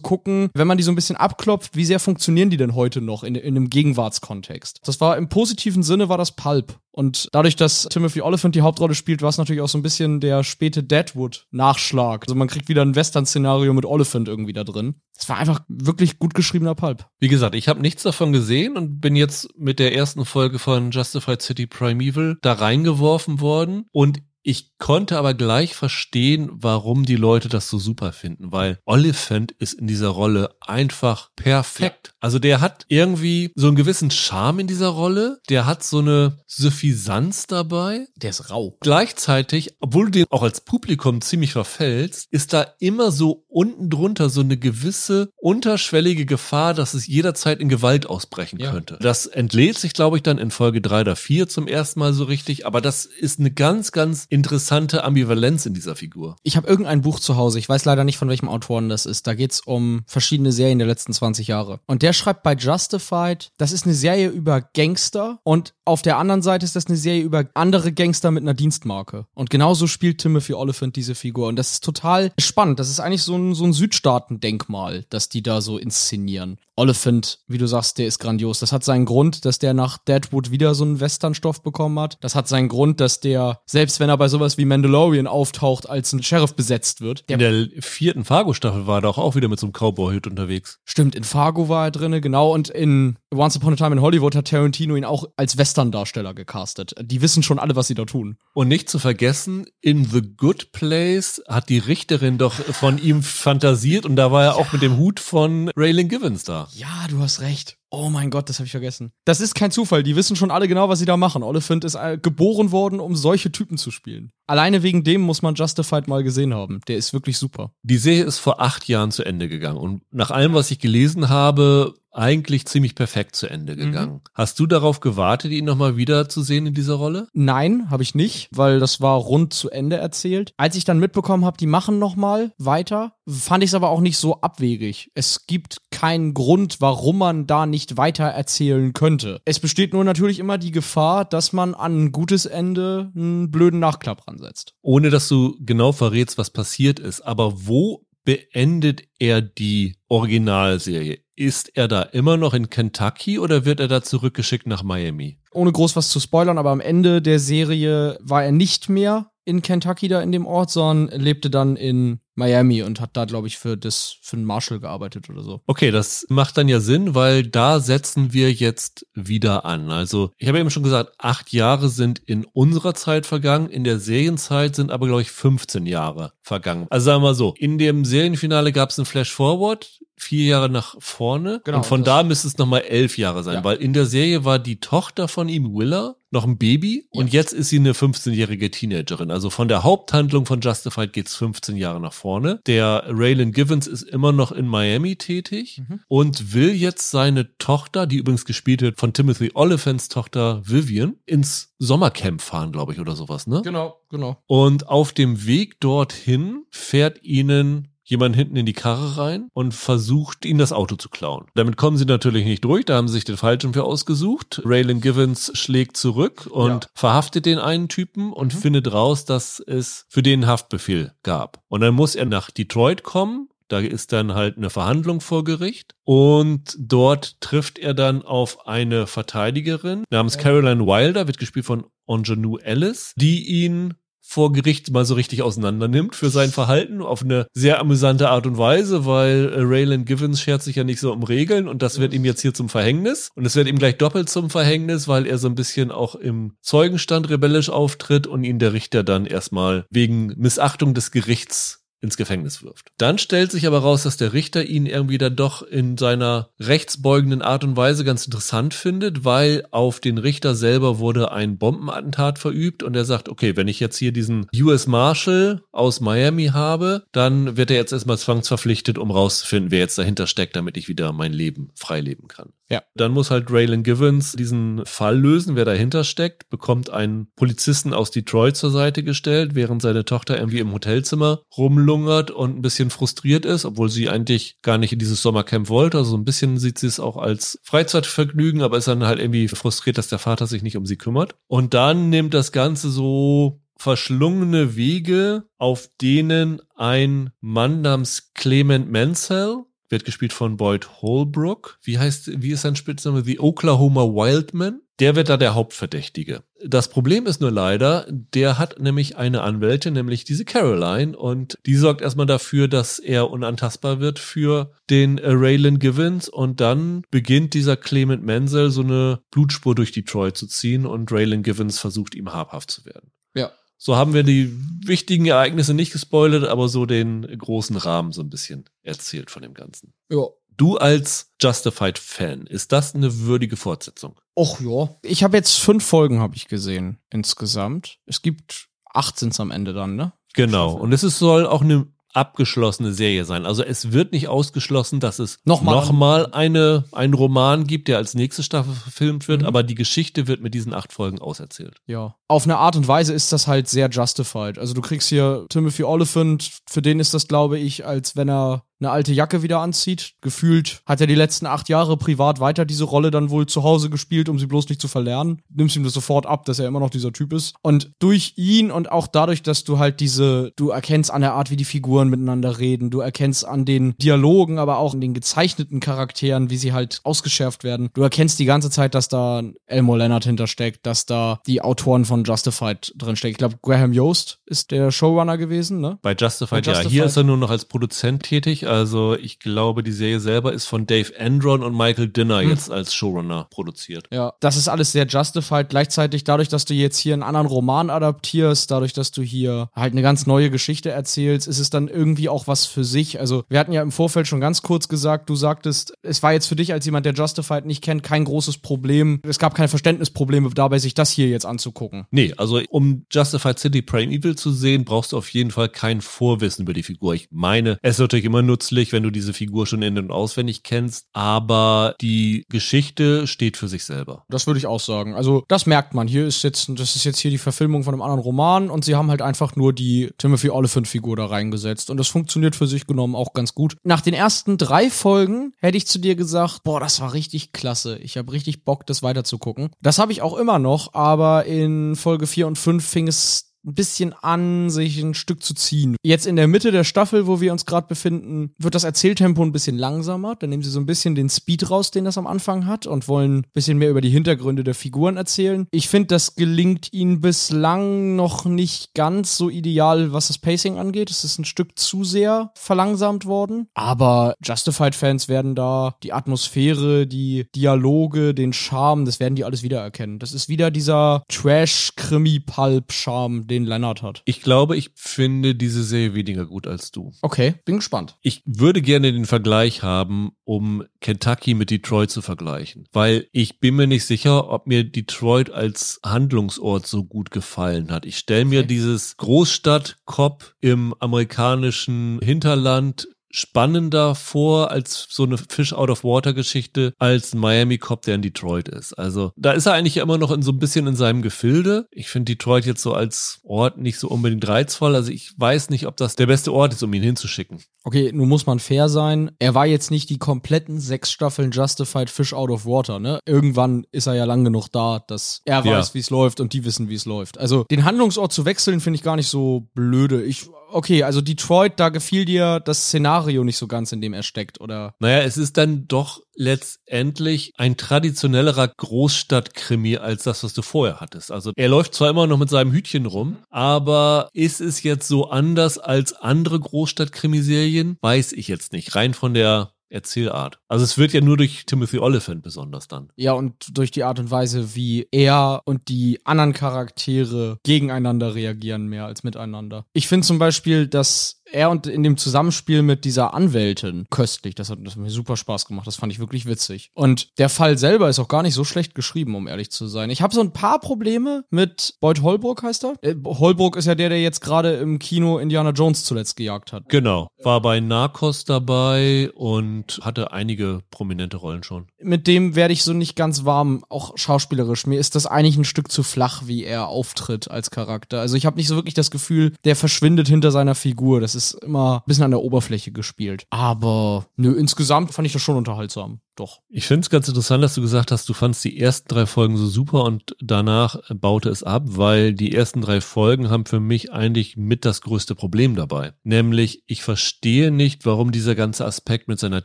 gucken, wenn man die so ein bisschen abklopft, wie sehr funktionieren die denn heute noch in, in einem Gegenwartskontext. Das war im positiven Sinne war das Pulp. Und dadurch, dass Timothy Oliphant die Hauptrolle spielt, war es natürlich auch so ein bisschen der späte Deadwood-Nachschlag. Also man kriegt wieder ein Western-Szenario mit Oliphant irgendwie da drin. Es war einfach wirklich gut geschriebener Pulp. Wie gesagt, ich habe nichts davon gesehen und bin jetzt mit der ersten Folge von Justified City Primeval da reingeworfen worden und ich konnte aber gleich verstehen, warum die Leute das so super finden, weil Oliphant ist in dieser Rolle einfach perfekt. Also der hat irgendwie so einen gewissen Charme in dieser Rolle, der hat so eine Suffisanz dabei. Der ist rau. Gleichzeitig, obwohl du den auch als Publikum ziemlich verfällst, ist da immer so unten drunter so eine gewisse unterschwellige Gefahr, dass es jederzeit in Gewalt ausbrechen Ja. könnte. Das entlädt sich, glaube ich, dann in Folge drei oder vier zum ersten Mal so richtig, aber das ist eine ganz, ganz interessante Ambivalenz in dieser Figur. Ich habe irgendein Buch zu Hause, ich weiß leider nicht, von welchem Autoren das ist. Da geht's um verschiedene Serien der letzten 20 Jahre. Und der schreibt bei Justified, das ist eine Serie über Gangster und auf der anderen Seite ist das eine Serie über andere Gangster mit einer Dienstmarke. Und genauso spielt Timothy Oliphant diese Figur. Und das ist total spannend. Das ist eigentlich so ein, so ein Südstaaten-Denkmal, das die da so inszenieren. Oliphant, wie du sagst, der ist grandios. Das hat seinen Grund, dass der nach Deadwood wieder so einen Westernstoff bekommen hat. Das hat seinen Grund, dass der, selbst wenn er bei sowas wie Mandalorian auftaucht, als ein Sheriff besetzt wird. in der vierten Fargo-Staffel war er doch auch wieder mit so einem Cowboy-Hut unterwegs. Stimmt, in Fargo war er drinne, genau. Und in Once Upon a Time in Hollywood hat Tarantino ihn auch als Western-Darsteller gecastet. Die wissen schon alle, was sie da tun. Und nicht zu vergessen, in The Good Place hat die Richterin doch von ihm fantasiert und da war er auch mit dem Hut von Raylan Givens da. Ja, du hast recht. Oh mein Gott, das habe ich vergessen. Das ist kein Zufall. Die wissen schon alle genau, was sie da machen. Oliphant ist äh, geboren worden, um solche Typen zu spielen. Alleine wegen dem muss man Justified mal gesehen haben. Der ist wirklich super. Die Serie ist vor acht Jahren zu Ende gegangen und nach allem, was ich gelesen habe, eigentlich ziemlich perfekt zu Ende gegangen. Mhm. Hast du darauf gewartet, ihn nochmal wieder zu sehen in dieser Rolle? Nein, habe ich nicht, weil das war rund zu Ende erzählt. Als ich dann mitbekommen habe, die machen nochmal weiter, fand ich es aber auch nicht so abwegig. Es gibt keinen Grund, warum man da nicht weiter erzählen könnte. Es besteht nur natürlich immer die Gefahr, dass man an ein gutes Ende einen blöden Nachklapp ransetzt. Ohne dass du genau verrätst, was passiert ist. Aber wo beendet er die Originalserie? Ist er da immer noch in Kentucky oder wird er da zurückgeschickt nach Miami? Ohne groß was zu spoilern, aber am Ende der Serie war er nicht mehr in Kentucky da in dem Ort, sondern lebte dann in Miami und hat da, glaube ich, für das, für einen Marshall gearbeitet oder so. Okay, das macht dann ja Sinn, weil da setzen wir jetzt wieder an. Also, ich habe eben schon gesagt, acht Jahre sind in unserer Zeit vergangen, in der Serienzeit sind aber, glaube ich, 15 Jahre vergangen. Also sagen wir mal so, in dem Serienfinale gab es einen Flash Forward, vier Jahre nach vorne. Genau, und von da müsste es nochmal elf Jahre sein, ja. weil in der Serie war die Tochter von ihm, Willa, noch ein Baby ja. und jetzt ist sie eine 15-jährige Teenagerin. Also von der Haupthandlung von Justified geht's 15 Jahre nach vorne. Der Raylan Givens ist immer noch in Miami tätig mhm. und will jetzt seine Tochter, die übrigens gespielt wird von Timothy Oliphants Tochter Vivian, ins Sommercamp fahren, glaube ich, oder sowas, ne? Genau, genau. Und auf dem Weg dorthin fährt ihnen jemand hinten in die Karre rein und versucht, ihnen das Auto zu klauen. Damit kommen sie natürlich nicht durch, da haben sie sich den Falschen für ausgesucht. Raylan Givens schlägt zurück und ja. verhaftet den einen Typen und mhm. findet raus, dass es für den Haftbefehl gab. Und dann muss er nach Detroit kommen, da ist dann halt eine Verhandlung vor Gericht und dort trifft er dann auf eine Verteidigerin namens Caroline Wilder, wird gespielt von Onjanu Ellis, die ihn vor Gericht mal so richtig auseinander nimmt für sein Verhalten auf eine sehr amüsante Art und Weise, weil äh, Raylan Givens schert sich ja nicht so um Regeln und das wird ihm jetzt hier zum Verhängnis. Und es wird ihm gleich doppelt zum Verhängnis, weil er so ein bisschen auch im Zeugenstand rebellisch auftritt und ihn der Richter dann erstmal wegen Missachtung des Gerichts ins Gefängnis wirft. Dann stellt sich aber raus, dass der Richter ihn irgendwie dann doch in seiner rechtsbeugenden Art und Weise ganz interessant findet, weil auf den Richter selber wurde ein Bombenattentat verübt und er sagt, okay, wenn ich jetzt hier diesen US Marshal aus Miami habe, dann wird er jetzt erstmal zwangsverpflichtet, um rauszufinden, wer jetzt dahinter steckt, damit ich wieder mein Leben frei leben kann. Ja. Dann muss halt Raylan Givens diesen Fall lösen, wer dahinter steckt, bekommt einen Polizisten aus Detroit zur Seite gestellt, während seine Tochter irgendwie im Hotelzimmer rumlungert und ein bisschen frustriert ist, obwohl sie eigentlich gar nicht in dieses Sommercamp wollte. Also ein bisschen sieht sie es auch als Freizeitvergnügen, aber ist dann halt irgendwie frustriert, dass der Vater sich nicht um sie kümmert. Und dann nimmt das Ganze so verschlungene Wege, auf denen ein Mann namens Clement Mansell wird gespielt von Boyd Holbrook. Wie heißt, wie ist sein Spitzname? The Oklahoma Wildman. Der wird da der Hauptverdächtige. Das Problem ist nur leider, der hat nämlich eine Anwältin, nämlich diese Caroline, und die sorgt erstmal dafür, dass er unantastbar wird für den Raylan Givens und dann beginnt dieser Clement Menzel so eine Blutspur durch Detroit zu ziehen und Raylan Givens versucht ihm habhaft zu werden. Ja. So haben wir die wichtigen Ereignisse nicht gespoilert, aber so den großen Rahmen so ein bisschen erzählt von dem Ganzen. Ja. Du als Justified-Fan, ist das eine würdige Fortsetzung? Och ja. Ich habe jetzt fünf Folgen habe ich gesehen insgesamt. Es gibt acht sind's am Ende dann, ne? Genau. Und es ist, soll auch eine abgeschlossene Serie sein. Also es wird nicht ausgeschlossen, dass es nochmal noch mal eine, einen Roman gibt, der als nächste Staffel verfilmt wird, mhm. aber die Geschichte wird mit diesen acht Folgen auserzählt. Ja. auf eine Art und Weise ist das halt sehr justified. Also du kriegst hier Timothy Oliphant, für den ist das, glaube ich, als wenn er eine alte Jacke wieder anzieht. Gefühlt hat er die letzten acht Jahre privat weiter diese Rolle dann wohl zu Hause gespielt, um sie bloß nicht zu verlernen. Nimmst ihm das sofort ab, dass er immer noch dieser Typ ist. Und durch ihn und auch dadurch, dass du halt diese, du erkennst an der Art, wie die Figuren miteinander reden, du erkennst an den Dialogen, aber auch an den gezeichneten Charakteren, wie sie halt ausgeschärft werden. Du erkennst die ganze Zeit, dass da Elmo Leonard hintersteckt, dass da die Autoren von Justified drinstecken. Ich glaube, Graham Yost ist der Showrunner gewesen, ne? Bei Justified, Bei Justified, ja. Hier ist er nur noch als Produzent tätig also ich glaube, die Serie selber ist von Dave Andron und Michael Dinner hm. jetzt als Showrunner produziert. Ja, das ist alles sehr justified. Gleichzeitig dadurch, dass du jetzt hier einen anderen Roman adaptierst, dadurch, dass du hier halt eine ganz neue Geschichte erzählst, ist es dann irgendwie auch was für sich. Also wir hatten ja im Vorfeld schon ganz kurz gesagt, du sagtest, es war jetzt für dich als jemand, der Justified nicht kennt, kein großes Problem. Es gab keine Verständnisprobleme dabei, sich das hier jetzt anzugucken. Nee, also um Justified City Prime Evil zu sehen, brauchst du auf jeden Fall kein Vorwissen über die Figur. Ich meine, es ist natürlich immer nur nützlich, wenn du diese Figur schon in- und auswendig kennst, aber die Geschichte steht für sich selber. Das würde ich auch sagen. Also, das merkt man. Hier ist jetzt, das ist jetzt hier die Verfilmung von einem anderen Roman und sie haben halt einfach nur die Timothy Oliphant-Figur da reingesetzt und das funktioniert für sich genommen auch ganz gut. Nach den ersten drei Folgen hätte ich zu dir gesagt, boah, das war richtig klasse. Ich habe richtig Bock, das weiterzugucken. Das habe ich auch immer noch, aber in Folge 4 und 5 fing es ein bisschen an, sich ein Stück zu ziehen. Jetzt in der Mitte der Staffel, wo wir uns gerade befinden, wird das Erzähltempo ein bisschen langsamer. Dann nehmen sie so ein bisschen den Speed raus, den das am Anfang hat und wollen ein bisschen mehr über die Hintergründe der Figuren erzählen. Ich finde, das gelingt ihnen bislang noch nicht ganz so ideal, was das Pacing angeht. Es ist ein Stück zu sehr verlangsamt worden. Aber Justified-Fans werden da die Atmosphäre, die Dialoge, den Charme, das werden die alles wiedererkennen. Das ist wieder dieser Trash-Krimi-Pulp-Charme, den Leonard hat. Ich glaube, ich finde diese Serie weniger gut als du. Okay, bin gespannt. Ich würde gerne den Vergleich haben, um Kentucky mit Detroit zu vergleichen, weil ich bin mir nicht sicher, ob mir Detroit als Handlungsort so gut gefallen hat. Ich stelle mir okay. dieses Großstadt-Cop im amerikanischen Hinterland spannender vor als so eine Fish out of Water Geschichte als ein Miami Cop, der in Detroit ist. Also da ist er eigentlich immer noch in so ein bisschen in seinem Gefilde. Ich finde Detroit jetzt so als Ort nicht so unbedingt reizvoll. Also ich weiß nicht, ob das der beste Ort ist, um ihn hinzuschicken. Okay, nun muss man fair sein. Er war jetzt nicht die kompletten sechs Staffeln Justified Fish out of Water, ne? Irgendwann ist er ja lang genug da, dass er weiß, ja. wie es läuft und die wissen, wie es läuft. Also den Handlungsort zu wechseln, finde ich gar nicht so blöde. Ich okay, also Detroit, da gefiel dir das Szenario nicht so ganz, in dem er steckt, oder? Naja, es ist dann doch letztendlich ein traditionellerer Großstadtkrimi als das, was du vorher hattest. Also er läuft zwar immer noch mit seinem Hütchen rum, aber ist es jetzt so anders als andere Großstadtkrimiserien? Weiß ich jetzt nicht. Rein von der Erzählart. Also es wird ja nur durch Timothy Oliphant besonders dann. Ja, und durch die Art und Weise, wie er und die anderen Charaktere gegeneinander reagieren, mehr als miteinander. Ich finde zum Beispiel, dass er und in dem Zusammenspiel mit dieser Anwältin köstlich. Das hat, das hat mir super Spaß gemacht. Das fand ich wirklich witzig. Und der Fall selber ist auch gar nicht so schlecht geschrieben, um ehrlich zu sein. Ich habe so ein paar Probleme mit Boyd Holbrook, heißt er. Äh, Holbrook ist ja der, der jetzt gerade im Kino Indiana Jones zuletzt gejagt hat. Genau. War bei Narcos dabei und hatte einige prominente Rollen schon. Mit dem werde ich so nicht ganz warm, auch schauspielerisch. Mir ist das eigentlich ein Stück zu flach, wie er auftritt als Charakter. Also ich habe nicht so wirklich das Gefühl, der verschwindet hinter seiner Figur. Das ist ist immer ein bisschen an der Oberfläche gespielt. Aber nö, insgesamt fand ich das schon unterhaltsam. Doch. Ich finde es ganz interessant, dass du gesagt hast, du fandst die ersten drei Folgen so super und danach baute es ab, weil die ersten drei Folgen haben für mich eigentlich mit das größte Problem dabei. Nämlich, ich verstehe nicht, warum dieser ganze Aspekt mit seiner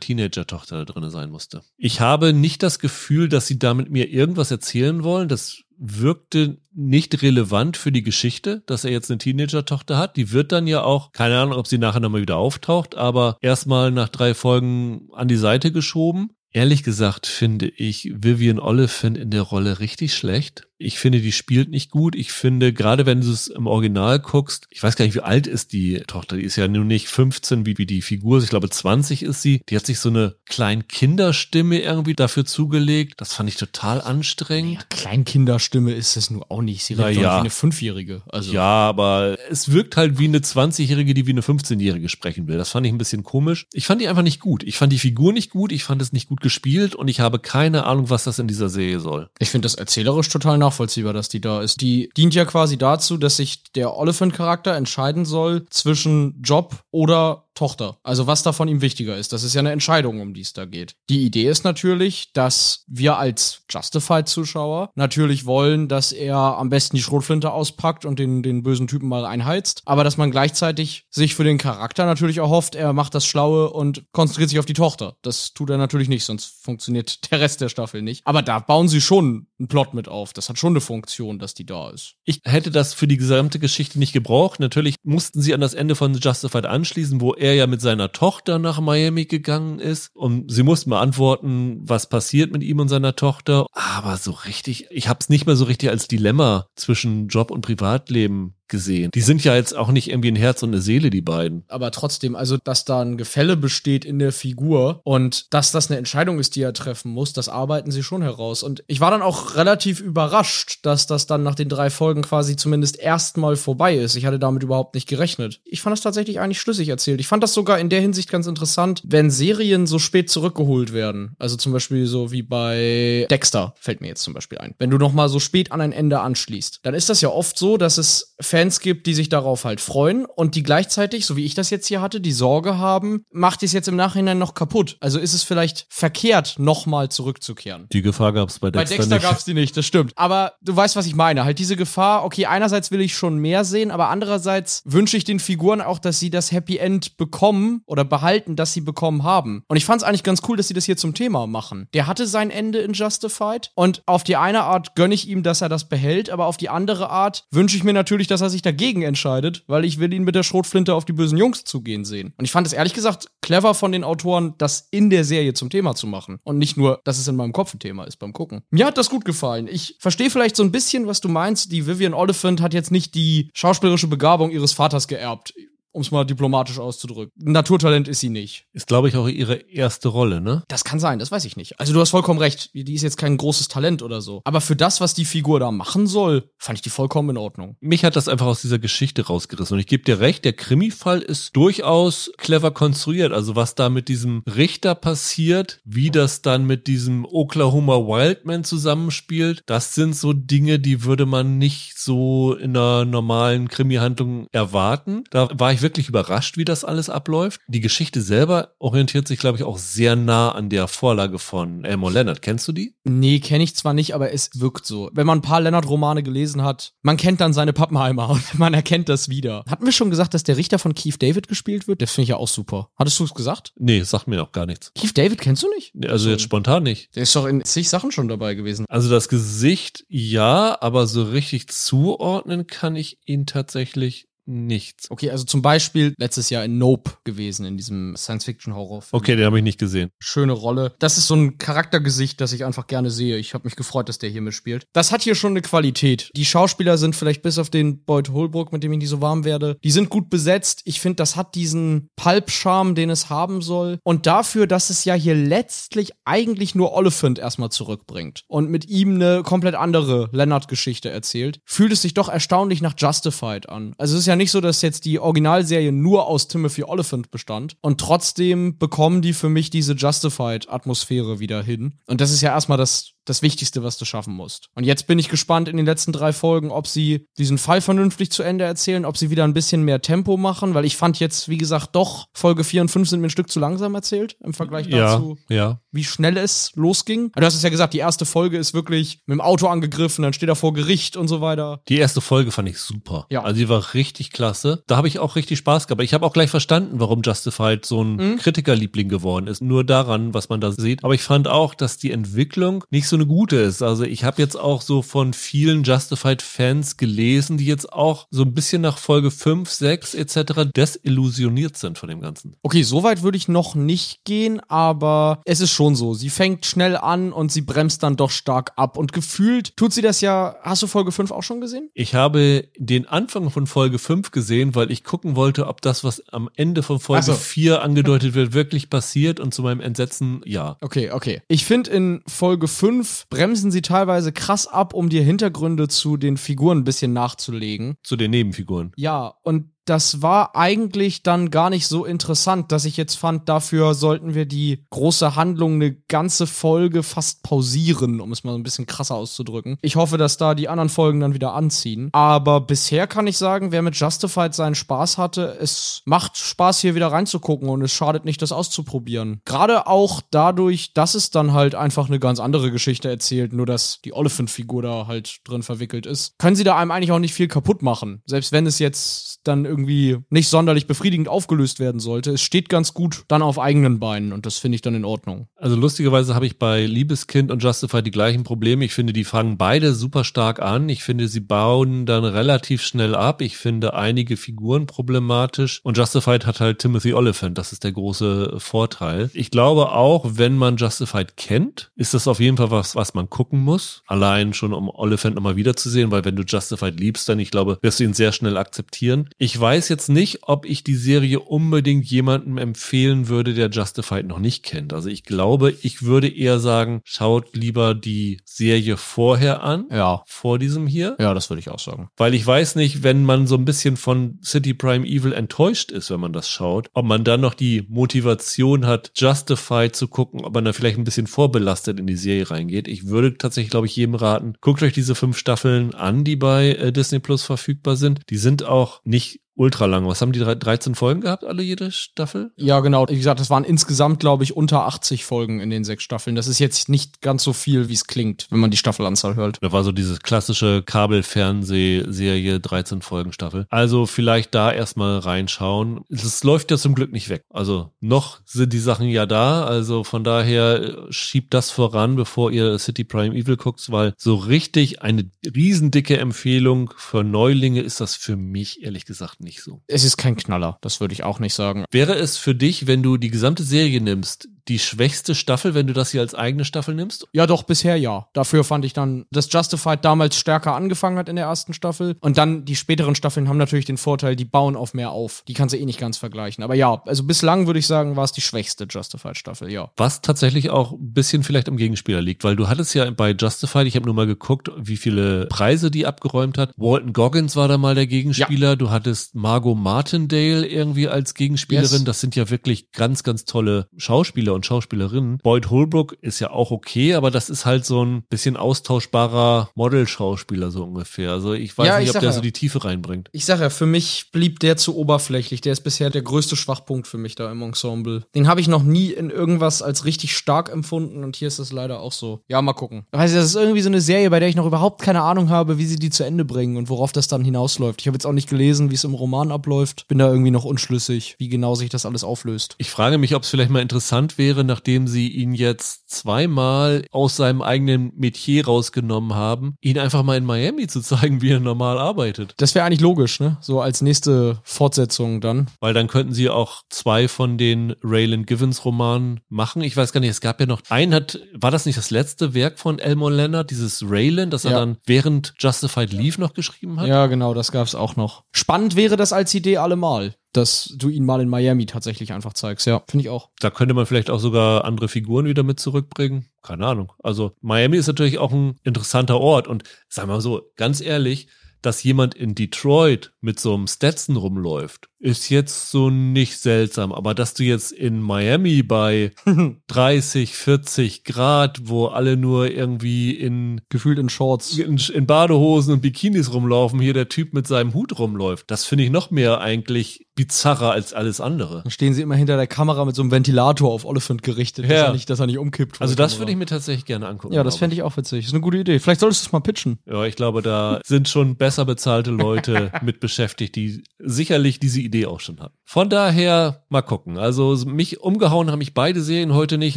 Teenager-Tochter da drin sein musste. Ich habe nicht das Gefühl, dass sie damit mir irgendwas erzählen wollen. Das wirkte nicht relevant für die Geschichte, dass er jetzt eine Teenager-Tochter hat. Die wird dann ja auch, keine Ahnung, ob sie nachher nochmal wieder auftaucht, aber erstmal nach drei Folgen an die Seite geschoben. Ehrlich gesagt finde ich Vivian Oliphant in der Rolle richtig schlecht. Ich finde, die spielt nicht gut. Ich finde, gerade wenn du es im Original guckst, ich weiß gar nicht, wie alt ist die Tochter. Die ist ja nun nicht 15 wie, wie die Figur. Ich glaube, 20 ist sie. Die hat sich so eine Kleinkinderstimme irgendwie dafür zugelegt. Das fand ich total anstrengend. Ja, Kleinkinderstimme ist es nur auch nicht. Sie redet ja. wie eine Fünfjährige. Also. Ja, aber es wirkt halt wie eine 20-Jährige, die wie eine 15-Jährige sprechen will. Das fand ich ein bisschen komisch. Ich fand die einfach nicht gut. Ich fand die Figur nicht gut. Ich fand es nicht gut gespielt und ich habe keine Ahnung, was das in dieser Serie soll. Ich finde das erzählerisch total nachvollziehbar, dass die da ist. Die dient ja quasi dazu, dass sich der Oliphant-Charakter entscheiden soll zwischen Job oder Tochter. Also was da von ihm wichtiger ist. Das ist ja eine Entscheidung, um die es da geht. Die Idee ist natürlich, dass wir als Justified-Zuschauer natürlich wollen, dass er am besten die Schrotflinte auspackt und den, den bösen Typen mal einheizt. Aber dass man gleichzeitig sich für den Charakter natürlich erhofft, er macht das Schlaue und konzentriert sich auf die Tochter. Das tut er natürlich nicht, sonst funktioniert [LAUGHS] der Rest der Staffel nicht. Aber da bauen sie schon einen Plot mit auf. Das hat schon eine Funktion, dass die da ist. Ich hätte das für die gesamte Geschichte nicht gebraucht. Natürlich mussten sie an das Ende von Justified anschließen, wo er ja mit seiner Tochter nach Miami gegangen ist und sie mussten beantworten, was passiert mit ihm und seiner Tochter. Aber so richtig, ich habe es nicht mehr so richtig als Dilemma zwischen Job und Privatleben gesehen. Die sind ja jetzt auch nicht irgendwie ein Herz und eine Seele, die beiden. Aber trotzdem, also, dass da ein Gefälle besteht in der Figur und dass das eine Entscheidung ist, die er treffen muss, das arbeiten sie schon heraus. Und ich war dann auch relativ überrascht, dass das dann nach den drei Folgen quasi zumindest erstmal vorbei ist. Ich hatte damit überhaupt nicht gerechnet. Ich fand das tatsächlich eigentlich schlüssig erzählt. Ich fand das sogar in der Hinsicht ganz interessant, wenn Serien so spät zurückgeholt werden. Also zum Beispiel so wie bei Dexter, fällt mir jetzt zum Beispiel ein. Wenn du noch mal so spät an ein Ende anschließt, dann ist das ja oft so, dass es Fans gibt, die sich darauf halt freuen und die gleichzeitig, so wie ich das jetzt hier hatte, die Sorge haben, macht es jetzt im Nachhinein noch kaputt. Also ist es vielleicht verkehrt, nochmal zurückzukehren. Die Gefahr gab es bei Dexter, Bei Dexter nicht. gab es die nicht, das stimmt. Aber du weißt, was ich meine. Halt diese Gefahr, okay, einerseits will ich schon mehr sehen, aber andererseits wünsche ich den Figuren auch, dass sie das Happy End bekommen oder behalten, das sie bekommen haben. Und ich fand es eigentlich ganz cool, dass sie das hier zum Thema machen. Der hatte sein Ende in Justified und auf die eine Art gönne ich ihm, dass er das behält, aber auf die andere Art wünsche ich mir natürlich, dass er sich dagegen entscheidet, weil ich will ihn mit der Schrotflinte auf die bösen Jungs zugehen sehen. Und ich fand es ehrlich gesagt clever von den Autoren, das in der Serie zum Thema zu machen und nicht nur, dass es in meinem Kopf ein Thema ist beim Gucken. Mir hat das gut gefallen. Ich verstehe vielleicht so ein bisschen, was du meinst. Die Vivian Oliphant hat jetzt nicht die schauspielerische Begabung ihres Vaters geerbt um es mal diplomatisch auszudrücken. Naturtalent ist sie nicht. Ist, glaube ich, auch ihre erste Rolle, ne? Das kann sein, das weiß ich nicht. Also du hast vollkommen recht, die ist jetzt kein großes Talent oder so. Aber für das, was die Figur da machen soll, fand ich die vollkommen in Ordnung. Mich hat das einfach aus dieser Geschichte rausgerissen. Und ich gebe dir recht, der Krimi-Fall ist durchaus clever konstruiert. Also was da mit diesem Richter passiert, wie das dann mit diesem Oklahoma Wildman zusammenspielt, das sind so Dinge, die würde man nicht so in einer normalen Krimi-Handlung erwarten. Da war ich wirklich überrascht, wie das alles abläuft. Die Geschichte selber orientiert sich, glaube ich, auch sehr nah an der Vorlage von Elmo Leonard. Kennst du die? Nee, kenne ich zwar nicht, aber es wirkt so. Wenn man ein paar Leonard-Romane gelesen hat, man kennt dann seine Pappenheimer [LAUGHS] und man erkennt das wieder. Hatten wir schon gesagt, dass der Richter von Keith David gespielt wird? Das finde ich ja auch super. Hattest du es gesagt? Nee, sagt mir auch gar nichts. Keith David kennst du nicht? Also jetzt spontan nicht. Der ist doch in zig Sachen schon dabei gewesen. Also das Gesicht ja, aber so richtig zuordnen kann ich ihn tatsächlich nichts. Okay, also zum Beispiel letztes Jahr in Nope gewesen, in diesem Science-Fiction-Horror. Okay, den habe ich nicht gesehen. Schöne Rolle. Das ist so ein Charaktergesicht, das ich einfach gerne sehe. Ich habe mich gefreut, dass der hier mitspielt. Das hat hier schon eine Qualität. Die Schauspieler sind vielleicht bis auf den Boyd Holbrook, mit dem ich nicht so warm werde, die sind gut besetzt. Ich finde, das hat diesen Pulp-Charme, den es haben soll. Und dafür, dass es ja hier letztlich eigentlich nur Oliphant erstmal zurückbringt und mit ihm eine komplett andere Leonard-Geschichte erzählt, fühlt es sich doch erstaunlich nach Justified an. Also es ist ja nicht so, dass jetzt die Originalserie nur aus Timothy Oliphant bestand. Und trotzdem bekommen die für mich diese Justified-Atmosphäre wieder hin. Und das ist ja erstmal das, das Wichtigste, was du schaffen musst. Und jetzt bin ich gespannt in den letzten drei Folgen, ob sie diesen Fall vernünftig zu Ende erzählen, ob sie wieder ein bisschen mehr Tempo machen, weil ich fand jetzt, wie gesagt, doch Folge 4 und 5 sind mir ein Stück zu langsam erzählt im Vergleich dazu, Ja, ja. wie schnell es losging. Du hast es ja gesagt, die erste Folge ist wirklich mit dem Auto angegriffen, dann steht er vor Gericht und so weiter. Die erste Folge fand ich super. Ja. Also die war richtig klasse. Da habe ich auch richtig Spaß gehabt. Ich habe auch gleich verstanden, warum Justified so ein Mhm. Kritikerliebling geworden ist. Nur daran, was man da sieht. Aber ich fand auch, dass die Entwicklung nicht so eine gute ist. Also ich habe jetzt auch so von vielen Justified-Fans gelesen, die jetzt auch so ein bisschen nach Folge 5, 6 etc. desillusioniert sind von dem Ganzen. Okay, so weit würde ich noch nicht gehen, aber es ist schon so. Sie fängt schnell an und sie bremst dann doch stark ab. Und gefühlt tut sie das ja. Hast du Folge 5 auch schon gesehen? Ich habe den Anfang von Folge 5 gesehen, weil ich gucken wollte, ob das, was am Ende von Folge so. 4 angedeutet wird, wirklich passiert. Und zu meinem Entsetzen, ja. Okay, okay. Ich finde, in Folge 5 bremsen sie teilweise krass ab, um dir Hintergründe zu den Figuren ein bisschen nachzulegen. Zu den Nebenfiguren. Ja, und das war eigentlich dann gar nicht so interessant, dass ich jetzt fand, dafür sollten wir die große Handlung eine ganze Folge fast pausieren, um es mal ein bisschen krasser auszudrücken. Ich hoffe, dass da die anderen Folgen dann wieder anziehen. Aber bisher kann ich sagen, wer mit Justified seinen Spaß hatte, es macht Spaß hier wieder reinzugucken und es schadet nicht, das auszuprobieren. Gerade auch dadurch, dass es dann halt einfach eine ganz andere Geschichte erzählt, nur dass die Oliphant-Figur da halt drin verwickelt ist, können sie da einem eigentlich auch nicht viel kaputt machen. Selbst wenn es jetzt dann irgendwie nicht sonderlich befriedigend aufgelöst werden sollte. Es steht ganz gut dann auf eigenen Beinen und das finde ich dann in Ordnung. Also lustigerweise habe ich bei Liebeskind und Justify die gleichen Probleme. Ich finde, die fangen beide super stark an. Ich finde, sie bauen dann relativ schnell ab. Ich finde einige Figuren problematisch und Justified hat halt Timothy Oliphant. Das ist der große Vorteil. Ich glaube auch, wenn man Justified kennt, ist das auf jeden Fall was, was man gucken muss. Allein schon, um Oliphant nochmal wiederzusehen, weil wenn du Justified liebst, dann ich glaube, wirst du ihn sehr schnell akzeptieren. Ich weiß jetzt nicht, ob ich die Serie unbedingt jemandem empfehlen würde, der Justified noch nicht kennt. Also ich glaube, ich würde eher sagen, schaut lieber die Serie vorher an. Ja. Vor diesem hier. Ja, das würde ich auch sagen. Weil ich weiß nicht, wenn man so ein bisschen von City Prime Evil enttäuscht ist, wenn man das schaut, ob man dann noch die Motivation hat, Justified zu gucken, ob man da vielleicht ein bisschen vorbelastet in die Serie reingeht. Ich würde tatsächlich, glaube ich, jedem raten, guckt euch diese fünf Staffeln an, die bei äh, Disney Plus verfügbar sind. Die sind auch nicht ultra lang. Was haben die 13 Folgen gehabt, alle jede Staffel? Ja, genau. Wie gesagt, das waren insgesamt, glaube ich, unter 80 Folgen in den sechs Staffeln. Das ist jetzt nicht ganz so viel, wie es klingt, wenn man die Staffelanzahl hört. Da war so diese klassische Kabelfernsehserie 13 Folgen Staffel. Also vielleicht da erstmal reinschauen. Es läuft ja zum Glück nicht weg. Also noch sind die Sachen ja da. Also von daher äh, schiebt das voran, bevor ihr City Prime Evil guckt, weil so richtig eine riesendicke Empfehlung für Neulinge ist das für mich ehrlich gesagt nicht so. Es ist kein Knaller, das würde ich auch nicht sagen. Wäre es für dich, wenn du die gesamte Serie nimmst, die schwächste Staffel, wenn du das hier als eigene Staffel nimmst? Ja, doch, bisher ja. Dafür fand ich dann, dass Justified damals stärker angefangen hat in der ersten Staffel. Und dann die späteren Staffeln haben natürlich den Vorteil, die bauen auf mehr auf. Die kannst du eh nicht ganz vergleichen. Aber ja, also bislang würde ich sagen, war es die schwächste Justified-Staffel, ja. Was tatsächlich auch ein bisschen vielleicht am Gegenspieler liegt, weil du hattest ja bei Justified, ich habe nur mal geguckt, wie viele Preise die abgeräumt hat. Walton Goggins war da mal der Gegenspieler. Ja. Du hattest Margot Martindale irgendwie als Gegenspielerin. Yes. Das sind ja wirklich ganz, ganz tolle Schauspieler und Schauspielerinnen. Boyd Holbrook ist ja auch okay, aber das ist halt so ein bisschen austauschbarer Model-Schauspieler so ungefähr. Also ich weiß ja, nicht, ob der ja. so die Tiefe reinbringt. Ich sage ja, für mich blieb der zu oberflächlich. Der ist bisher der größte Schwachpunkt für mich da im Ensemble. Den habe ich noch nie in irgendwas als richtig stark empfunden und hier ist es leider auch so. Ja, mal gucken. Weißt du, das ist irgendwie so eine Serie, bei der ich noch überhaupt keine Ahnung habe, wie sie die zu Ende bringen und worauf das dann hinausläuft. Ich habe jetzt auch nicht gelesen, wie es im Roman abläuft. Bin da irgendwie noch unschlüssig, wie genau sich das alles auflöst. Ich frage mich, ob es vielleicht mal interessant wäre, nachdem sie ihn jetzt zweimal aus seinem eigenen Metier rausgenommen haben, ihn einfach mal in Miami zu zeigen, wie er normal arbeitet. Das wäre eigentlich logisch, ne? So als nächste Fortsetzung dann. Weil dann könnten sie auch zwei von den Raylan Givens Romanen machen. Ich weiß gar nicht, es gab ja noch einen hat, war das nicht das letzte Werk von Elmore Leonard, dieses Raylan, das ja. er dann während Justified Leave noch geschrieben hat? Ja, genau, das gab es auch noch. Spannend wäre das als Idee allemal dass du ihn mal in Miami tatsächlich einfach zeigst. Ja, finde ich auch. Da könnte man vielleicht auch sogar andere Figuren wieder mit zurückbringen. Keine Ahnung. Also Miami ist natürlich auch ein interessanter Ort und sagen wir mal so, ganz ehrlich, dass jemand in Detroit mit so einem Stetson rumläuft, ist jetzt so nicht seltsam. Aber dass du jetzt in Miami bei [LAUGHS] 30, 40 Grad, wo alle nur irgendwie in gefühlt in Shorts, in, in Badehosen und Bikinis rumlaufen, hier der Typ mit seinem Hut rumläuft, das finde ich noch mehr eigentlich bizarrer als alles andere. Dann stehen sie immer hinter der Kamera mit so einem Ventilator auf Oliphant gerichtet, ja. dass, er nicht, dass er nicht umkippt. Also das würde ich mir tatsächlich gerne angucken. Ja, das fände ich auch witzig. Das ist eine gute Idee. Vielleicht solltest du es mal pitchen. Ja, ich glaube, da sind schon besser bezahlte Leute [LAUGHS] mit beschäftigt, die sicherlich diese Idee auch schon hatten. Von daher mal gucken. Also mich umgehauen haben mich beide Serien heute nicht.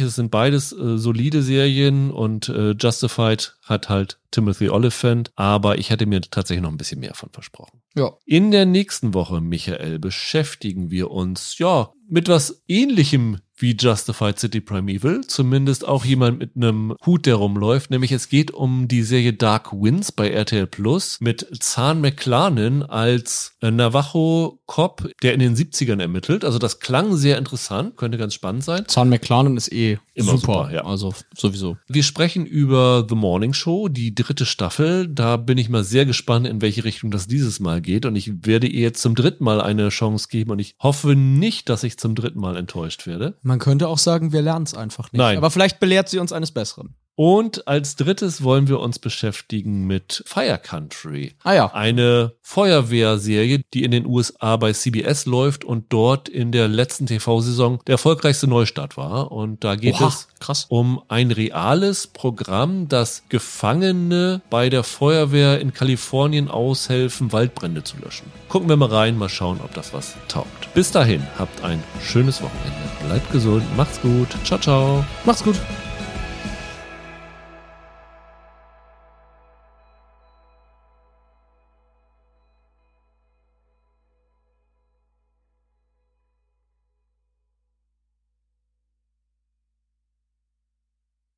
Es sind beides äh, solide Serien und äh, Justified hat halt Timothy Oliphant, aber ich hätte mir tatsächlich noch ein bisschen mehr von versprochen. Ja. In der nächsten Woche, Michael, beschäftigen wir uns ja mit was ähnlichem wie Justified City Primeval. Zumindest auch jemand mit einem Hut, der rumläuft. Nämlich es geht um die Serie Dark Winds bei RTL Plus mit Zahn McClarnon als Navajo-Cop, der in den 70ern ermittelt. Also das klang sehr interessant, könnte ganz spannend sein. Zahn McClarnon ist eh Immer super, super, ja. Also sowieso. Wir sprechen über The Morning Show, die dritte Staffel. Da bin ich mal sehr gespannt, in welche Richtung das dieses Mal geht. Und ich werde ihr jetzt zum dritten Mal eine Chance geben. Und ich hoffe nicht, dass ich zum dritten Mal enttäuscht werde. Man könnte auch sagen, wir lernen es einfach nicht. Nein. Aber vielleicht belehrt sie uns eines Besseren. Und als drittes wollen wir uns beschäftigen mit Fire Country. Ah ja. Eine Feuerwehrserie, die in den USA bei CBS läuft und dort in der letzten TV-Saison der erfolgreichste Neustart war. Und da geht Oha, es krass. um ein reales Programm, das Gefangene bei der Feuerwehr in Kalifornien aushelfen, Waldbrände zu löschen. Gucken wir mal rein, mal schauen, ob das was taugt. Bis dahin, habt ein schönes Wochenende. Bleibt gesund, macht's gut. Ciao, ciao. Macht's gut.